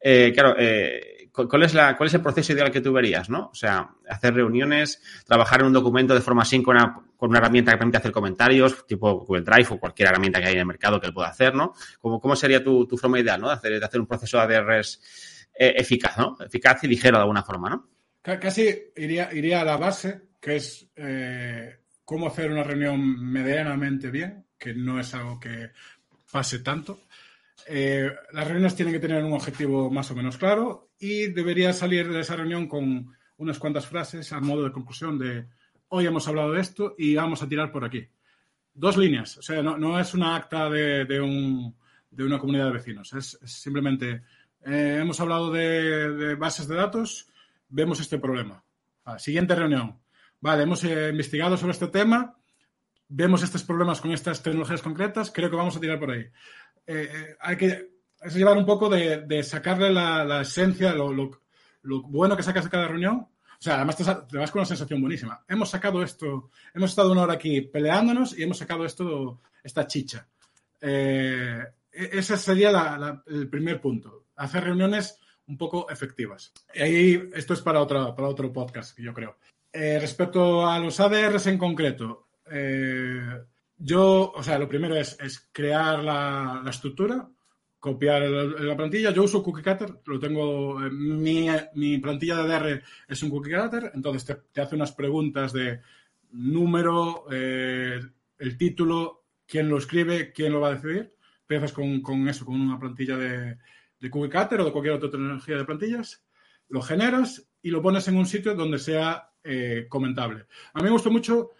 Eh, claro, eh, ¿cuál es, la, ¿cuál es el proceso ideal que tú verías, no? O sea, hacer reuniones, trabajar en un documento de forma síncrona con una herramienta que permite hacer comentarios, tipo Google Drive o cualquier herramienta que hay en el mercado que lo pueda hacer, ¿no? ¿Cómo, sería tu, tu forma ideal, ¿no? De hacer, de hacer un proceso de ADRs eh, eficaz, ¿no? Eficaz y ligero de alguna forma, ¿no? Casi iría, iría a la base, que es eh, cómo hacer una reunión medianamente bien, que no es algo que pase tanto. Eh, las reuniones tienen que tener un objetivo más o menos claro y debería salir de esa reunión con unas cuantas frases a modo de conclusión de hoy hemos hablado de esto y vamos a tirar por aquí. Dos líneas, o sea, no, es una acta de, una comunidad de vecinos, es, simplemente eh, hemos hablado de, bases de datos, vemos este problema. siguiente reunión. Vale, hemos eh, investigado sobre este tema, vemos estos problemas con estas tecnologías concretas, creo que vamos a tirar por ahí. Eh, eh, hay que es llevar un poco de, sacarle la, esencia, lo, bueno que sacas de cada reunión, O sea, además te, te, vas con una sensación buenísima. Hemos sacado esto, hemos estado una hora aquí peleándonos y hemos sacado esto, esta chicha. Eh, ese sería la, la, el primer punto. Hacer reuniones un poco efectivas. Y ahí, esto es para, otra, para otro podcast, yo creo. Eh, respecto a los ADRs en concreto, eh, yo, o sea, lo primero es, crear la, estructura, copiar la plantilla. Yo uso Cookie Cutter, lo tengo, eh, mi, mi, plantilla de ADR es un Cookie Cutter, entonces te, te hace unas preguntas de número, eh, el título, quién lo escribe, quién lo va a decidir. Empiezas con, con eso, con una plantilla de, de Cookie Cutter o de cualquier otra tecnología de plantillas, lo generas y lo pones en un sitio donde sea eh, comentable. A mí me gustó mucho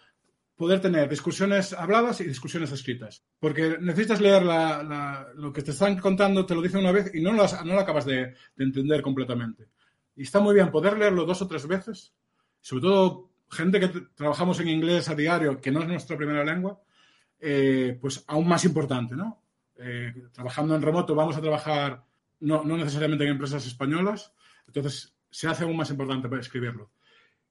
poder tener discusiones habladas y discusiones escritas, porque necesitas leer la, la, lo que te están contando, te lo dicen una vez y no, las, no lo acabas de, de, entender completamente. Y está muy bien poder leerlo dos o tres veces, sobre todo gente que trabajamos en inglés a diario, que no es nuestra primera lengua, eh, pues aún más importante, ¿no? Eh, trabajando en remoto vamos a trabajar no, no, necesariamente en empresas españolas, entonces se hace aún más importante para escribirlo.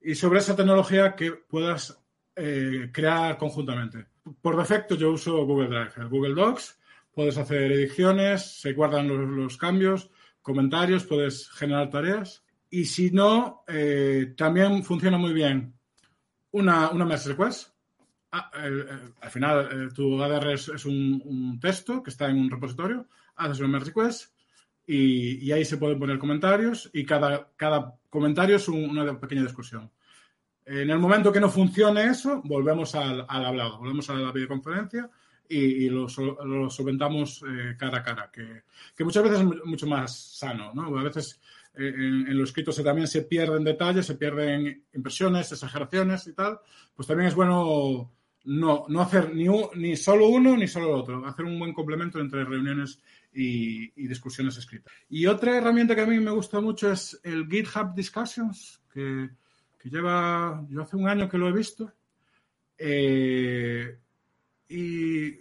Y sobre esa tecnología que puedas eh, crear conjuntamente. Por defecto yo uso Google Drive, Google Docs, puedes hacer ediciones, se guardan los, los cambios, comentarios, puedes generar tareas. Y si no, eh, también funciona muy bien una, una merge request. Ah, el, el, al final, eh, tu ADR es, es un, un, texto que está en un repositorio, haces una merge request, y, y, ahí se pueden poner comentarios y cada, cada comentario es un, una pequeña discusión. En el momento que no funcione eso, volvemos al, al hablado, volvemos a la videoconferencia y, y lo, lo, solventamos eh, cara a cara, que, que, muchas veces es mucho más sano, ¿no? A veces eh, en, en, lo escrito se, también se pierden detalles, se pierden impresiones, exageraciones y tal, pues también es bueno no, no hacer ni, un, ni solo uno ni solo el otro, hacer un buen complemento entre reuniones y, y, discusiones escritas. Y otra herramienta que a mí me gusta mucho es el GitHub Discussions, que, que lleva, yo hace un año que lo he visto, eh, y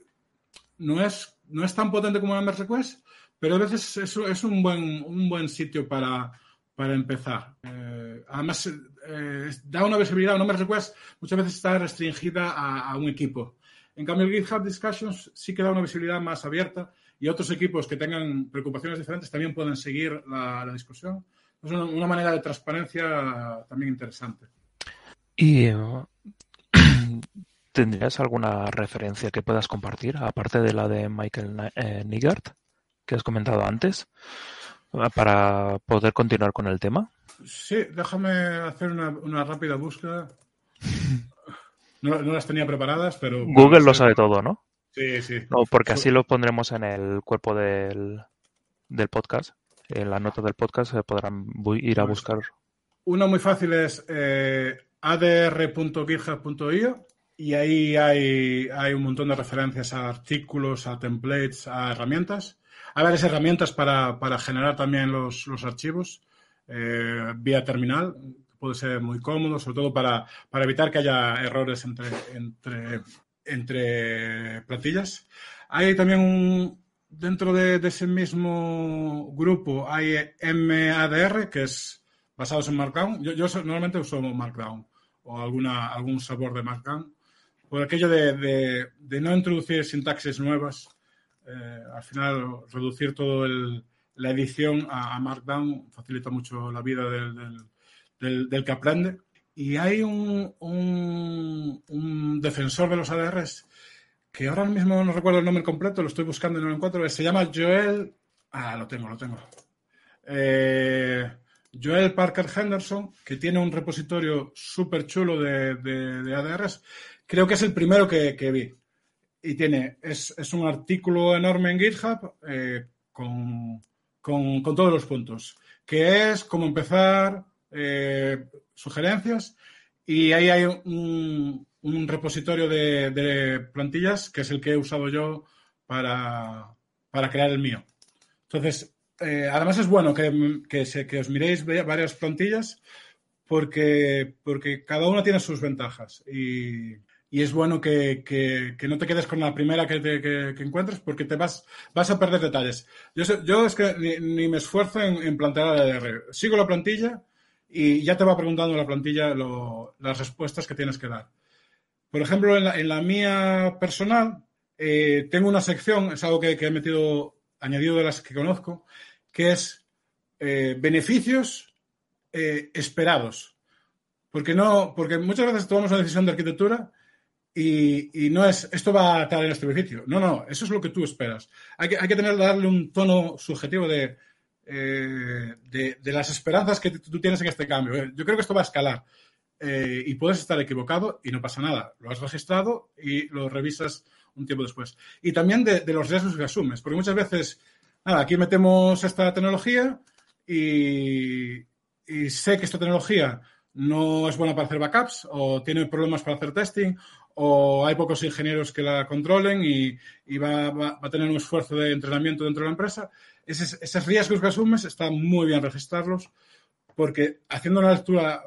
no es, no es tan potente como Merge Request, pero a veces es, es un, buen, un buen sitio para, para empezar. Eh, además, eh, da una visibilidad, una Request muchas veces está restringida a, a un equipo. En cambio, el GitHub Discussions sí que da una visibilidad más abierta y otros equipos que tengan preocupaciones diferentes también pueden seguir la, la discusión. Es una, una, manera de transparencia también interesante. ¿Y uh, *clears throat* tendrías alguna referencia que puedas compartir, aparte de la de Michael eh, Nigart, que has comentado antes, para poder continuar con el tema? Sí, déjame hacer una, una rápida búsqueda. No, no, las tenía preparadas, pero... Google lo sabe todo, ¿no? Sí, sí. No, porque así lo pondremos en el cuerpo del, del podcast. En la nota del podcast se podrán ir a pues buscar. Uno muy fácil es eh, y ahí hay, hay un montón de referencias a artículos, a templates, a herramientas. Hay varias herramientas para, para generar también los, los archivos eh, vía terminal. Puede ser muy cómodo, sobre todo para, para evitar que haya errores entre, entre entre plantillas. Hay también un, dentro de, de, ese mismo grupo hay MADR, que es basados en Markdown. Yo, yo normalmente uso Markdown o alguna, algún sabor de Markdown. Por aquello de, de, de no introducir sintaxis nuevas, eh, al final reducir todo el, la edición a, Markdown facilita mucho la vida del, que aprende. Y hay un, un, defensor de los ADRs que ahora mismo no recuerdo el nombre completo, lo estoy buscando y no lo encuentro. Se llama Joel. Ah, lo tengo, lo tengo. Eh, Joel Parker Henderson, que tiene un repositorio súper chulo de, de, de, ADRs. Creo que es el primero que, que vi. Y tiene, es, es, un artículo enorme en GitHub eh, con, con, con, todos los puntos. Que es cómo empezar, eh, sugerencias y ahí hay un, un repositorio de, plantillas que es el que he usado yo para, para crear el mío. Entonces, eh, además es bueno que, que, que, os miréis varias plantillas porque, porque cada una tiene sus ventajas y, y es bueno que, que, no te quedes con la primera que, te, encuentres porque te vas, vas a perder detalles. Yo, yo es que ni, me esfuerzo en, en plantear ADR. Sigo la plantilla y ya te va preguntando la plantilla las respuestas que tienes que dar. Por ejemplo, en la, mía personal, eh, tengo una sección, es algo que, he metido, añadido de las que conozco, que es eh, beneficios eh, esperados. Porque, no, porque muchas veces tomamos una decisión de arquitectura y, no es esto va a traer este beneficio. No, no, eso es lo que tú esperas. Hay que, hay que tener, darle un tono subjetivo de, de, las esperanzas que tú tienes en este cambio. Yo creo que esto va a escalar. Eh, y puedes estar equivocado y no pasa nada. Lo has registrado y lo revisas un tiempo después. Y también de, los riesgos que asumes, porque muchas veces, nada, aquí metemos esta tecnología y, sé que esta tecnología no es buena para hacer backups o tiene problemas para hacer testing o hay pocos ingenieros que la controlen y, va, a tener un esfuerzo de entrenamiento dentro de la empresa. esos riesgos que asumes está muy bien registrarlos porque haciendo una lectura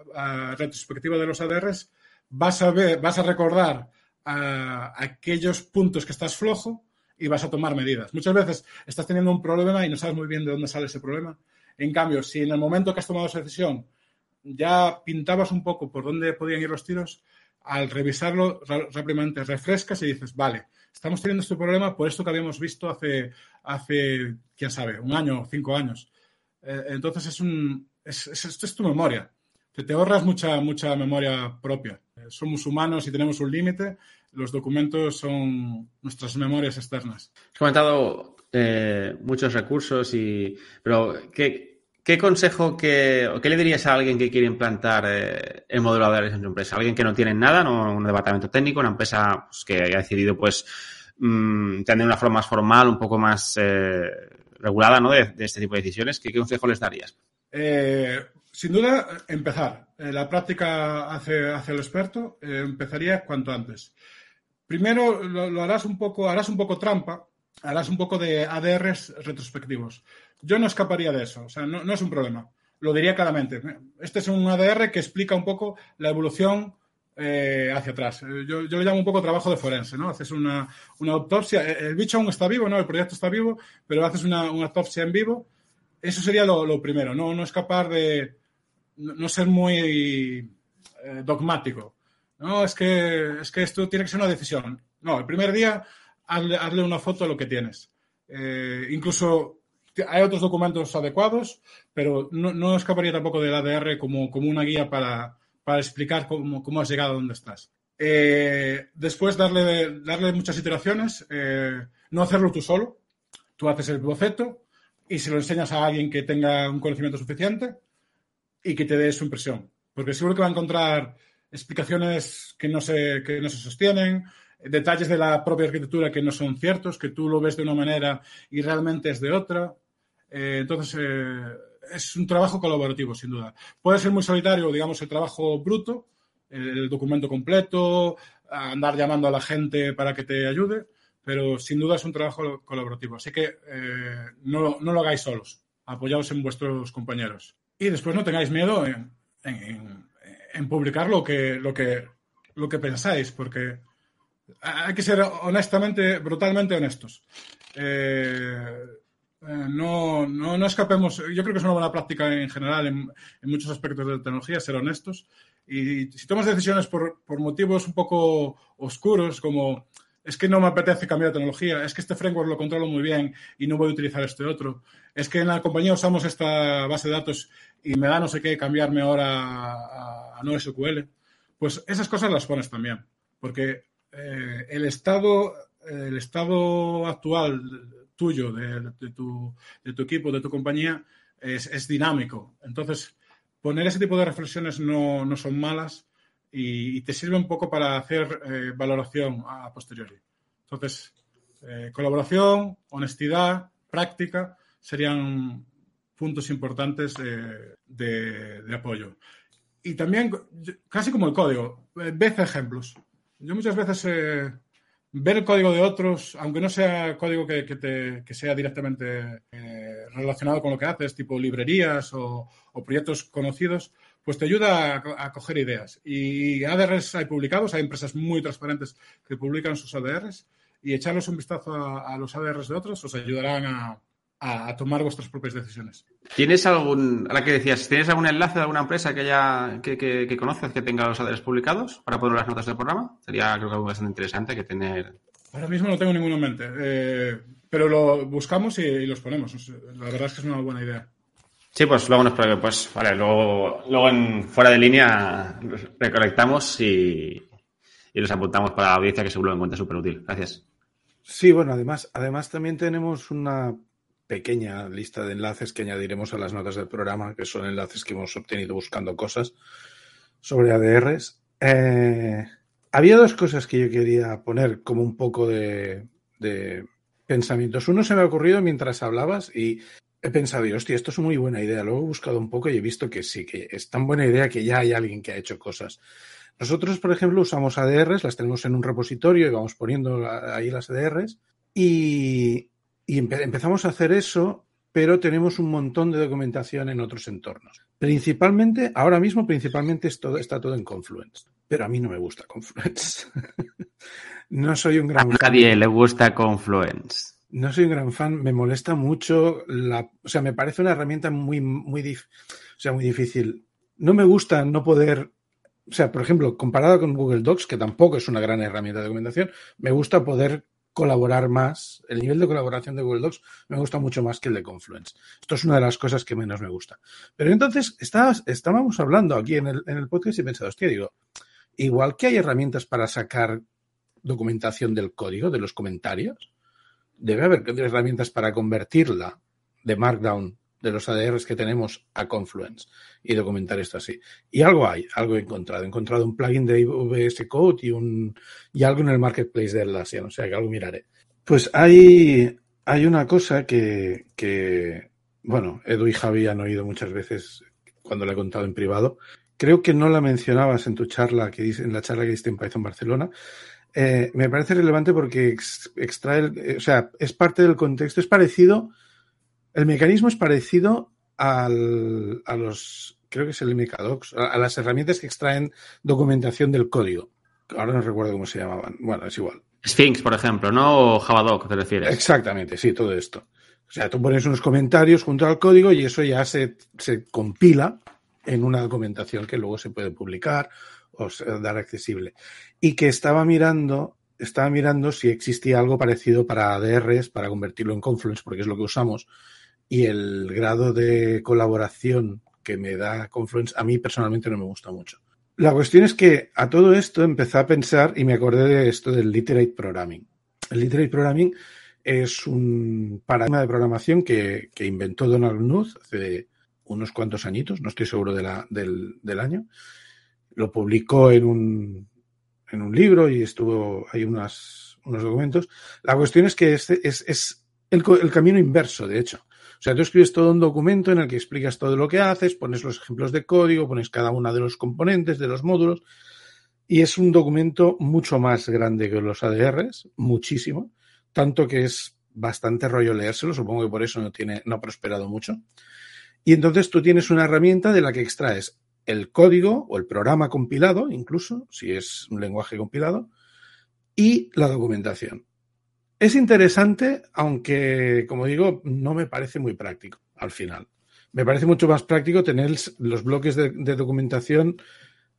retrospectiva de los ADRs vas a ver, vas a recordar aquellos puntos que estás flojo y vas a tomar medidas. Muchas veces estás teniendo un problema y no sabes muy bien de dónde sale ese problema. En cambio, si en el momento que has tomado esa decisión ya pintabas un poco por dónde podían ir los tiros, al revisarlo rápidamente refrescas y dices, vale, estamos teniendo este problema por esto que habíamos visto hace, hace quién sabe, un año o cinco años. Eh, entonces es un, esto es tu memoria. Te, te ahorras mucha, mucha memoria propia. Eh, somos humanos y tenemos un límite. Los documentos son nuestras memorias externas. Has comentado eh, muchos recursos, y, pero ¿qué, qué consejo que, qué le dirías a alguien que quiere implantar eh, el modelo ADR en su empresa? Alguien que no tiene nada, no un departamento técnico, una empresa pues, que haya decidido pues mm, tener una forma más formal, un poco más regulada ¿no? de, este tipo de decisiones. ¿Qué, qué consejo les darías? Eh, sin duda, empezar. Eh, la práctica hace, el experto. Eh, empezaría cuanto antes. Primero lo, harás un poco, harás un poco trampa, harás un poco de ADRs retrospectivos. Yo no escaparía de eso, o sea, no, es un problema. Lo diría claramente. Este es un ADR que explica un poco la evolución hacia atrás. Yo, yo, le llamo un poco trabajo de forense, ¿no? Haces una, autopsia. El bicho aún está vivo, ¿no? El proyecto está vivo, pero haces una, una autopsia en vivo eso sería lo, primero, no, no escapar de, no, ser muy eh, dogmático. No, es que, es que esto tiene que ser una decisión. No, el primer día hazle, una foto de lo que tienes. Eh, incluso hay otros documentos adecuados, pero no, escaparía tampoco del ADR como, como una guía para, explicar cómo, cómo, has llegado a donde estás. Eh, después darle, darle muchas iteraciones, no hacerlo tú solo. Tú haces el boceto, y se lo enseñas a alguien que tenga un conocimiento suficiente y que te dé su impresión. Porque seguro que va a encontrar explicaciones que no se, que no se sostienen, detalles de la propia arquitectura que no son ciertos, que tú lo ves de una manera y realmente es de otra. Eh, entonces, eh, es un trabajo colaborativo, sin duda. Puede ser muy solitario, digamos, el trabajo bruto, el documento completo, andar llamando a la gente para que te ayude, pero sin duda es un trabajo colaborativo. Así que eh, no, no, lo hagáis solos, apoyaos en vuestros compañeros. Y después no tengáis miedo en, en, publicar lo que, lo, que, lo que pensáis, porque hay que ser honestamente, brutalmente honestos. Eh, eh, no, no, no, escapemos. Yo creo que es una buena práctica en general en, en, muchos aspectos de la tecnología ser honestos. Y si tomas decisiones por, por motivos un poco oscuros, como es que no me apetece cambiar de tecnología, es que este framework lo controlo muy bien y no voy a utilizar este otro, es que en la compañía usamos esta base de datos y me da no sé qué cambiarme ahora a, no SQL, pues esas cosas las pones también, porque eh, el estado el estado actual tuyo, de, tu, equipo, de tu compañía, es, dinámico. Entonces, poner ese tipo de reflexiones no, no son malas y, te sirve un poco para hacer eh, valoración a posteriori. Entonces, eh, colaboración, honestidad, práctica serían puntos importantes de, apoyo. Y también, casi como el código, eh, ves ejemplos. Yo muchas veces ver el código de otros, aunque no sea código que, que, sea directamente relacionado con lo que haces, tipo librerías o, o proyectos conocidos, pues te ayuda a, coger ideas. Y ADRs hay publicados, hay empresas muy transparentes que publican sus ADRs y echarles un vistazo a, los ADRs de otros os ayudarán a, a, tomar vuestras propias decisiones. ¿Tienes algún, ahora que decías, ¿tienes algún enlace de alguna empresa que haya, que, que, que conozcas que tenga los ADRs publicados para poner las notas del programa? Sería creo que algo bastante interesante que tener. Ahora mismo no tengo ninguno en mente, eh, pero lo buscamos y, los ponemos. La verdad es que es una buena idea. Sí, pues luego nos pues vale, luego, luego en fuera de línea recolectamos y, y los apuntamos para la audiencia que seguro lo encuentra súper útil. Gracias. Sí, bueno, además, además también tenemos una pequeña lista de enlaces que añadiremos a las notas del programa, que son enlaces que hemos obtenido buscando cosas sobre ADRs. Eh, había dos cosas que yo quería poner como un poco de, de, pensamientos. Uno se me ha ocurrido mientras hablabas y he pensado, hostia, esto es muy buena idea. Luego he buscado un poco y he visto que sí, que es tan buena idea que ya hay alguien que ha hecho cosas. Nosotros, por ejemplo, usamos ADRs, las tenemos en un repositorio y vamos poniendo ahí las ADRs y, y empe empezamos a hacer eso, pero tenemos un montón de documentación en otros entornos. Principalmente, ahora mismo, principalmente todo, está todo en Confluence. Pero a mí no me gusta Confluence. *laughs* no soy un gran A nadie le gusta Confluence. No soy un gran fan, me molesta mucho la, o sea, me parece una herramienta muy, muy, o sea, muy difícil. No me gusta no poder, o sea, por ejemplo, comparado con Google Docs, que tampoco es una gran herramienta de documentación, me gusta poder colaborar más. El nivel de colaboración de Google Docs me gusta mucho más que el de Confluence. Esto es una de las cosas que menos me gusta. Pero entonces estábamos hablando aquí en el, en el podcast y he pensado, hostia, digo, igual que hay herramientas para sacar documentación del código, de los comentarios, debe haber herramientas para convertirla de Markdown de los ADRs que tenemos a Confluence y documentar esto así. Y algo hay, algo he encontrado. He encontrado un plugin de VS Code y, un, y algo en el marketplace de Atlassian, o sea que algo miraré. Pues hay, hay una cosa que, que, bueno, Edu y Javi han oído muchas veces cuando le he contado en privado. Creo que no la mencionabas en tu charla, que dice, en la charla que diste en Python Barcelona. Eh, me parece relevante porque extrae, el, o sea, es parte del contexto, es parecido el mecanismo es parecido al, a los, creo que es el MKDocs, a, a, las herramientas que extraen documentación del código. Ahora no recuerdo cómo se llamaban. Bueno, es igual. Sphinx, por ejemplo, ¿no? O Javadoc, te refieres. Exactamente, sí, todo esto. O sea, tú pones unos comentarios junto al código y eso ya se, se compila en una documentación que luego se puede publicar o dar accesible. Y que estaba mirando, estaba mirando si existía algo parecido para ADRs, para convertirlo en Confluence, porque es lo que usamos y el grado de colaboración que me da Confluence a mí personalmente no me gusta mucho. La cuestión es que a todo esto empecé a pensar y me acordé de esto del Literate Programming. El Literate Programming es un paradigma de programación que, que inventó Donald Knuth hace unos cuantos añitos, no estoy seguro de la, del, del, año. Lo publicó en un, en un libro y estuvo, hay unos documentos. La cuestión es que este es, es el, el camino inverso, de hecho. O sea, tú escribes todo un documento en el que explicas todo lo que haces, pones los ejemplos de código, pones cada uno de los componentes, de los módulos, y es un documento mucho más grande que los ADRs, muchísimo, tanto que es bastante rollo leérselo, supongo que por eso no, tiene, no ha prosperado mucho. Y entonces tú tienes una herramienta de la que extraes el código o el programa compilado, incluso, si es un lenguaje compilado, y la documentación. Es interesante, aunque, como digo, no me parece muy práctico al final. Me parece mucho más práctico tener los bloques de, documentación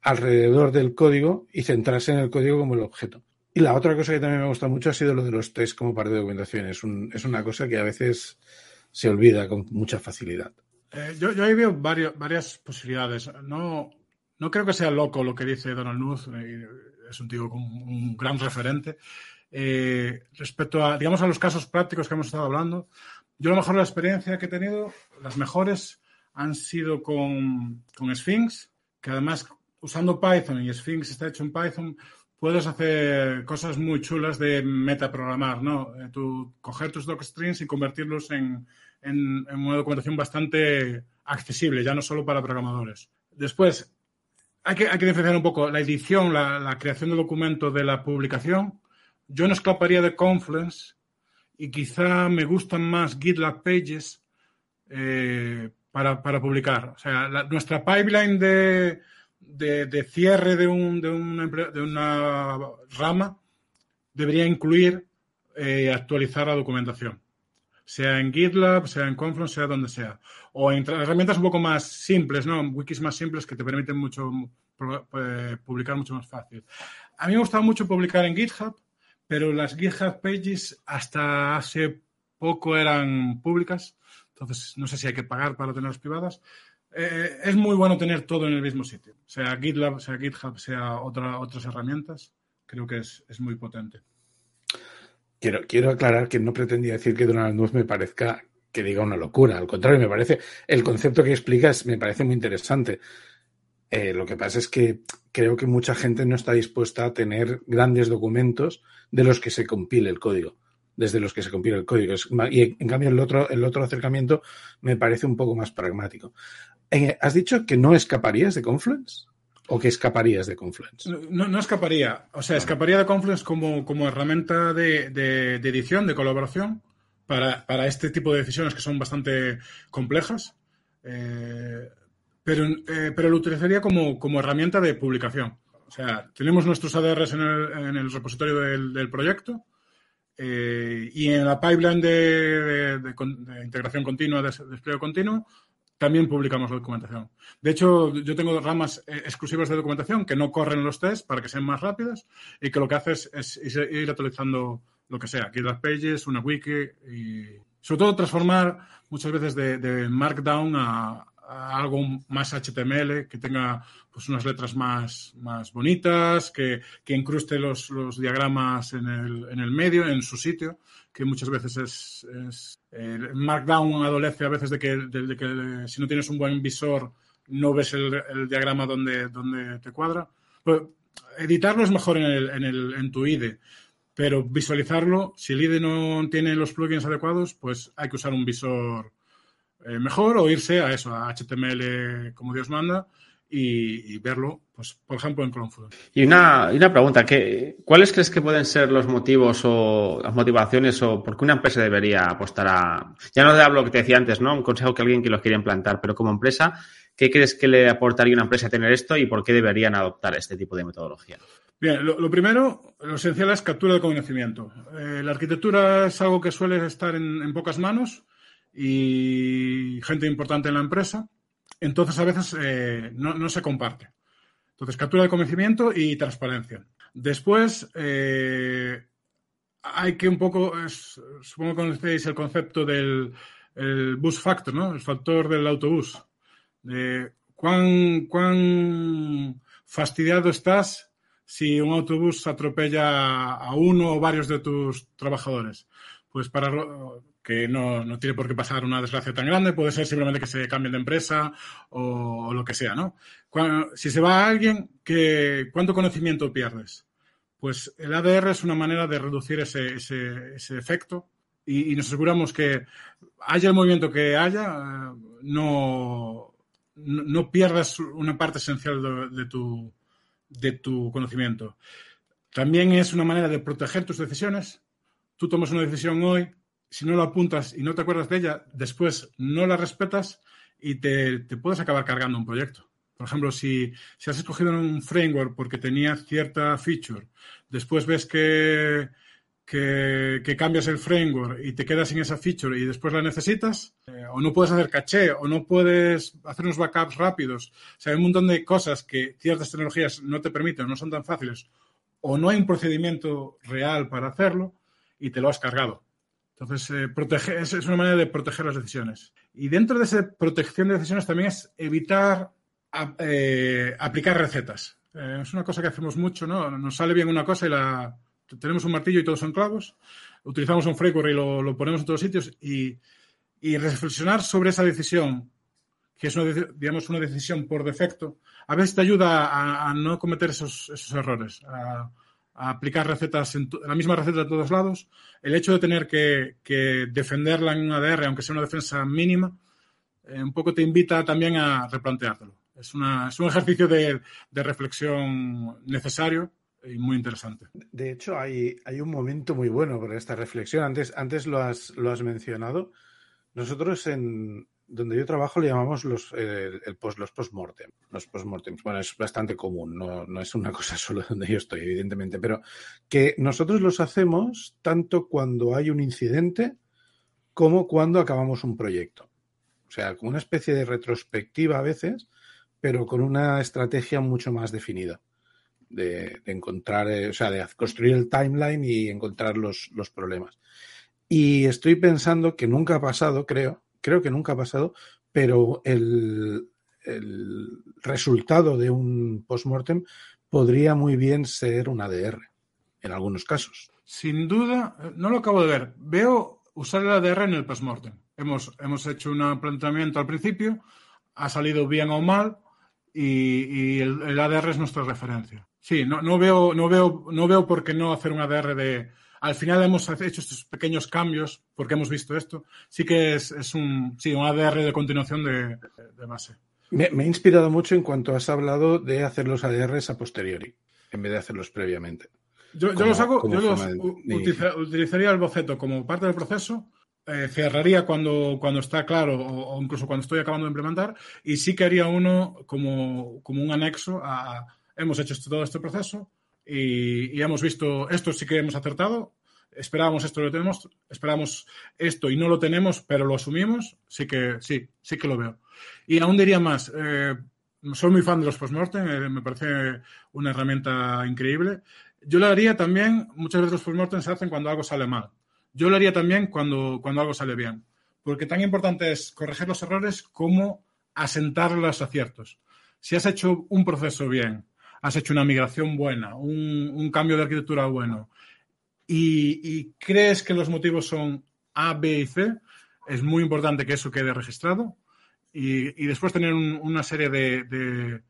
alrededor del código y centrarse en el código como el objeto. Y la otra cosa que también me gusta mucho ha sido lo de los test como parte de documentación. Es, un, es una cosa que a veces se olvida con mucha facilidad. Eh, yo, yo, ahí veo varios, varias posibilidades. No, no creo que sea loco lo que dice Donald Knuth. Es un tío con un gran referente. Eh, respecto a, digamos, a los casos prácticos que hemos estado hablando, yo a lo mejor la experiencia que he tenido, las mejores han sido con, con Sphinx, que además usando Python y Sphinx está hecho en Python, puedes hacer cosas muy chulas de metaprogramar, ¿no? Eh, tú coger tus docstrings y convertirlos en, en, en, una documentación bastante accesible, ya no solo para programadores. Después, hay que, hay que diferenciar un poco la edición, la, creación del documento de la publicación yo no escaparía de Confluence y quizá me gustan más GitLab Pages eh, para, para, publicar. O sea, nuestra pipeline de, de, de cierre de, un, de, una, de, una, rama debería incluir eh, actualizar la documentación. Sea en GitLab, sea en Confluence, sea donde sea. O en herramientas un poco más simples, ¿no? Wikis más simples que te permiten mucho eh, publicar mucho más fácil. A mí me gustaba mucho publicar en GitHub, pero las GitHub Pages hasta hace poco eran públicas, entonces no sé si hay que pagar para tenerlas privadas. Eh, es muy bueno tener todo en el mismo sitio, sea GitLab, sea GitHub, sea otra, otras herramientas. Creo que es, es muy potente. Quiero, quiero aclarar que no pretendía decir que Donald Nuez me parezca que diga una locura. Al contrario, me parece, el concepto que explicas me parece muy interesante. Eh, lo que pasa es que creo que mucha gente no está dispuesta a tener grandes documentos de los que se compile el código, desde los que se compile el código. Y en cambio el otro, el otro acercamiento me parece un poco más pragmático. Eh, ¿Has dicho que no escaparías de Confluence? ¿O que escaparías de Confluence? No, no escaparía. O sea, escaparía de Confluence como, como herramienta de, de, edición, de colaboración, para, para, este tipo de decisiones que son bastante complejas. Eh, pero, eh, pero lo utilizaría como, como, herramienta de publicación. O sea, tenemos nuestros ADRs en el, en el repositorio del, del proyecto eh, y en la pipeline de, de, de integración continua, de despliegue continuo, también publicamos la documentación. De hecho, yo tengo ramas eh, exclusivas de documentación que no corren los tests para que sean más rápidas y que lo que hace es, ir actualizando lo que sea, las pages, una wiki y sobre todo transformar muchas veces de Markdown a, algo más HTML, que tenga pues unas letras más, más bonitas, que, que incruste los, los diagramas en el, en el, medio, en su sitio, que muchas veces es, es el Markdown adolece a veces de que, de, de que, si no tienes un buen visor no ves el, el diagrama donde, donde te cuadra. Pues, editarlo es mejor en, el, en, el, en tu IDE, pero visualizarlo, si el IDE no tiene los plugins adecuados, pues hay que usar un visor eh, mejor o irse a eso, a HTML como Dios manda y, y verlo, pues, por ejemplo, en Confluence. Y una, y una pregunta, ¿qué, ¿cuáles crees que pueden ser los motivos o las motivaciones o por qué una empresa debería apostar a... Ya no te hablo lo que te decía antes, ¿no? Un consejo que alguien que los quiera implantar, pero como empresa, ¿qué crees que le aportaría a una empresa tener esto y por qué deberían adoptar este tipo de metodología? Bien, lo, lo, primero, lo esencial es captura de conocimiento. Eh, la arquitectura es algo que suele estar en, en pocas manos y gente importante en la empresa. Entonces, a veces eh, no, se comparte. Entonces, captura de conocimiento y transparencia. Después, eh, hay que un poco, es, supongo que conocéis el concepto del el bus factor, ¿no? El factor del autobús. Cuán, cuán fastidiado estás si un autobús atropella a uno o varios de tus trabajadores. Pues para que no, no, tiene por qué pasar una desgracia tan grande, puede ser simplemente que se cambien de empresa o, lo que sea, ¿no? Cuando, si se va a alguien, ¿qué, ¿cuánto conocimiento pierdes? Pues el ADR es una manera de reducir ese, ese, efecto y, y, nos aseguramos que haya el movimiento que haya, no, no pierdas una parte esencial de, tu, de tu conocimiento. También es una manera de proteger tus decisiones. Tú tomas una decisión hoy, si no lo apuntas y no te acuerdas de ella, después no la respetas y te, te puedes acabar cargando un proyecto. Por ejemplo, si, si, has escogido un framework porque tenía cierta feature, después ves que, que, cambias el framework y te quedas sin esa feature y después la necesitas, eh, o no puedes hacer caché, o no puedes hacer unos backups rápidos. O sea, hay un montón de cosas que ciertas tecnologías no te permiten, no son tan fáciles, o no hay un procedimiento real para hacerlo y te lo has cargado. Entonces, eh, protege, es, una manera de proteger las decisiones. Y dentro de esa protección de decisiones también es evitar a, eh, aplicar recetas. Eh, es una cosa que hacemos mucho, ¿no? Nos sale bien una cosa y la tenemos un martillo y todos son clavos. Utilizamos un framework y lo, ponemos en todos sitios y, reflexionar sobre esa decisión, que es una, digamos, una decisión por defecto, a veces te ayuda a, a no cometer esos, errores. Aplicar recetas en la misma receta de todos lados, el hecho de tener que, defenderla en un ADR, aunque sea una defensa mínima, eh, un poco te invita también a replanteártelo. Es, una, es un ejercicio de, de, reflexión necesario y muy interesante. De hecho, hay, hay un momento muy bueno para esta reflexión. Antes, antes lo, has, lo has mencionado. Nosotros en, donde yo trabajo le llamamos los, eh, el post, los post-mortem. Los post-mortem. Bueno, es bastante común, no, no, es una *laughs* cosa solo donde yo estoy, evidentemente, pero que nosotros los hacemos tanto cuando hay un incidente como cuando acabamos un proyecto. O sea, como una especie de retrospectiva a veces, pero con una estrategia mucho más definida. De, encontrar, eh, o sea, de construir el timeline y encontrar los, los problemas. Y estoy pensando que nunca ha pasado, creo, creo que nunca ha pasado, pero el, el resultado de un postmortem podría muy bien ser un ADR, en algunos casos. Sin duda, no lo acabo de ver. Veo usar el ADR en el postmortem. Hemos, hemos hecho un planteamiento al principio, ha salido bien o mal, y, y el, el, ADR es nuestra referencia. Sí, no, no, veo, no, veo, no veo por qué no hacer un ADR de. Al final hemos hecho estos pequeños cambios porque hemos visto esto. Sí que es, es un, sí, un ADR de continuación de, de base. Me, me, he inspirado mucho en cuanto has hablado de hacer los ADRs a posteriori, en vez de hacerlos previamente. Yo, los hago, yo los de... utiliza, utilizaría el boceto como parte del proceso, eh, cerraría cuando, cuando está claro o, o, incluso cuando estoy acabando de implementar y sí que haría uno como, como un anexo a, hemos hecho todo este proceso y, y, hemos visto, esto sí que hemos acertado, esperábamos esto, lo tenemos, esperábamos esto y no lo tenemos, pero lo asumimos, sí que, sí, sí que lo veo. Y aún diría más, eh, soy muy fan de los postmortem, eh, me parece una herramienta increíble. Yo lo haría también, muchas veces los postmortem se hacen cuando algo sale mal. Yo lo haría también cuando, cuando algo sale bien, porque tan importante es corregir los errores como asentar los aciertos. Si has hecho un proceso bien, has hecho una migración buena, un, cambio de arquitectura bueno, y, crees que los motivos son A, B y C, es muy importante que eso quede registrado y, después tener un, una serie de,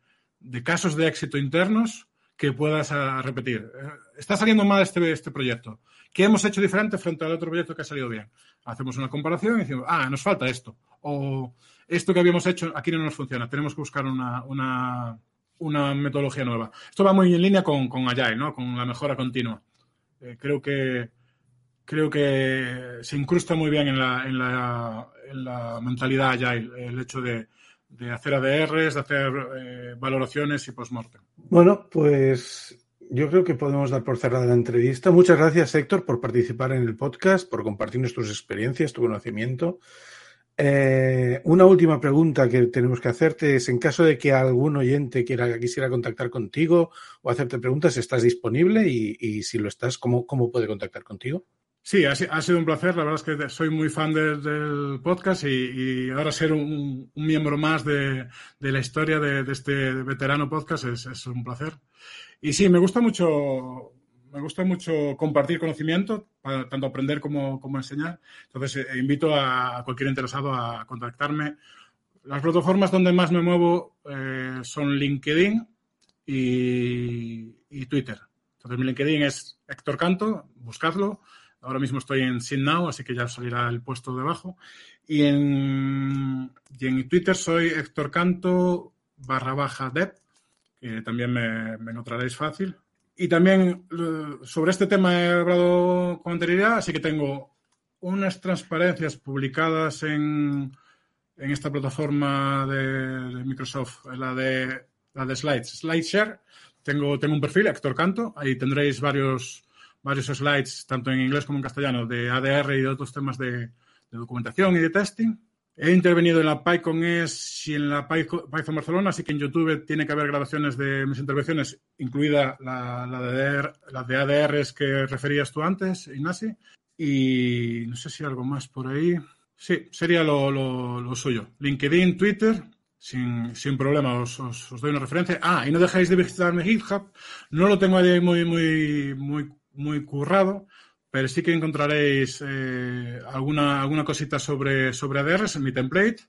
casos de éxito internos que puedas a, repetir. Está saliendo mal este, este proyecto. ¿Qué hemos hecho diferente frente al otro proyecto que ha salido bien? Hacemos una comparación y decimos, ah, nos falta esto. O esto que habíamos hecho aquí no nos funciona. Tenemos que buscar una, una metodología nueva. Esto va muy en línea con, con Agile, ¿no? con la mejora continua. Eh, creo que creo que se incrusta muy bien en la, en la, en la mentalidad Agile el hecho de, de hacer ADRs, de hacer eh, valoraciones y postmortem. Bueno, pues yo creo que podemos dar por cerrada la entrevista. Muchas gracias, Héctor, por participar en el podcast, por compartirnos tus experiencias, tu conocimiento. Eh, una última pregunta que tenemos que hacerte es, en caso de que algún oyente quiera, quisiera contactar contigo o hacerte preguntas, ¿estás disponible? Y, si lo estás, ¿cómo, ¿cómo puede contactar contigo? Sí, ha, sido un placer. La verdad es que soy muy fan de, del podcast y, ahora ser un, miembro más de, la historia de, este veterano podcast es, un placer. Y sí, me gusta mucho, me gusta mucho compartir conocimiento, para tanto aprender como, enseñar. Entonces, eh, invito a, cualquier interesado a contactarme. Las plataformas donde más me muevo eh, son LinkedIn y, Twitter. Entonces, mi LinkedIn es Héctor Canto, buscadlo. Ahora mismo estoy en SynNow, así que ya salirá el puesto debajo. Y en, y en Twitter soy Héctor Canto barra baja dev, que también me, me encontraréis fácil. Y también sobre este tema he hablado con anterioridad, así que tengo unas transparencias publicadas en, en esta plataforma de, Microsoft, la de, la de Slides, SlideShare. Tengo, tengo un perfil, Héctor Canto, ahí tendréis varios varios slides, tanto en inglés como en castellano, de ADR y de otros temas de documentación y de testing. He intervenido en la PyCon ES y en la Python Barcelona, así que en YouTube tiene que haber grabaciones de mis intervenciones, incluida la, de, ADR, la de ADRs que referías tú antes, Ignasi. Y no sé si algo más por ahí. Sí, sería lo, lo, lo suyo. LinkedIn, Twitter, sin, sin problema, os, os, doy una referencia. Ah, y no dejéis de visitar mi GitHub. No lo tengo ahí muy, muy, muy muy currado, pero sí que encontraréis eh, alguna, alguna cosita sobre, sobre ADRs en mi template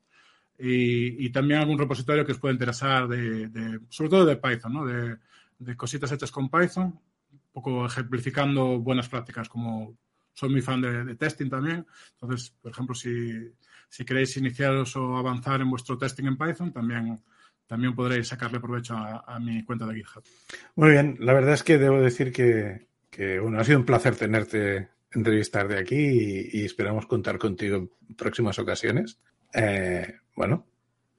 y, también algún repositorio que os pueda interesar, de, de sobre todo de Python, ¿no? de, de, cositas hechas con Python, un poco ejemplificando buenas prácticas, como soy muy fan de, de testing también. Entonces, por ejemplo, si, si queréis iniciaros o avanzar en vuestro testing en Python, también también podréis sacarle provecho a, a, mi cuenta de GitHub. Muy bien, la verdad es que debo decir que que bueno, ha sido un placer tenerte entrevistar de aquí y, y esperamos contar contigo en próximas ocasiones. Eh, bueno,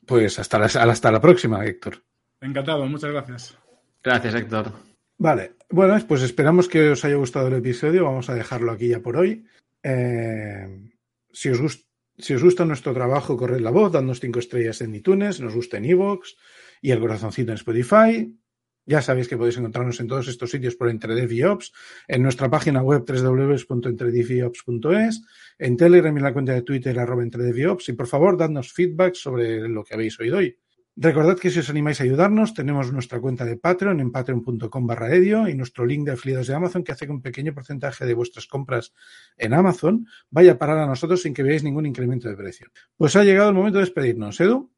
pues hasta la, hasta la próxima, Héctor. Encantado, muchas gracias. Gracias, Héctor. Vale, bueno, pues esperamos que os haya gustado el episodio. Vamos a dejarlo aquí ya por hoy. Eh, Si os, gust- si os gusta nuestro trabajo, corred la voz, dadnos cinco estrellas en iTunes, nos gusta en iVoox y el corazoncito en Spotify. Ya sabéis que podéis encontrarnos en todos estos sitios por Entredev y Ops, en nuestra página web www.entredevyops.es, en Telegram y en la cuenta de Twitter arroba Entredev y Ops, y por favor, dadnos feedback sobre lo que habéis oído hoy. Recordad que si os animáis a ayudarnos, tenemos nuestra cuenta de Patreon en patreon.com barra edio y nuestro link de afiliados de Amazon que hace que un pequeño porcentaje de vuestras compras en Amazon vaya a parar a nosotros sin que veáis ningún incremento de precio. Pues ha llegado el momento de despedirnos. Edu,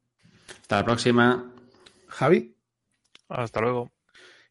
Hasta la próxima. Javi Hasta luego.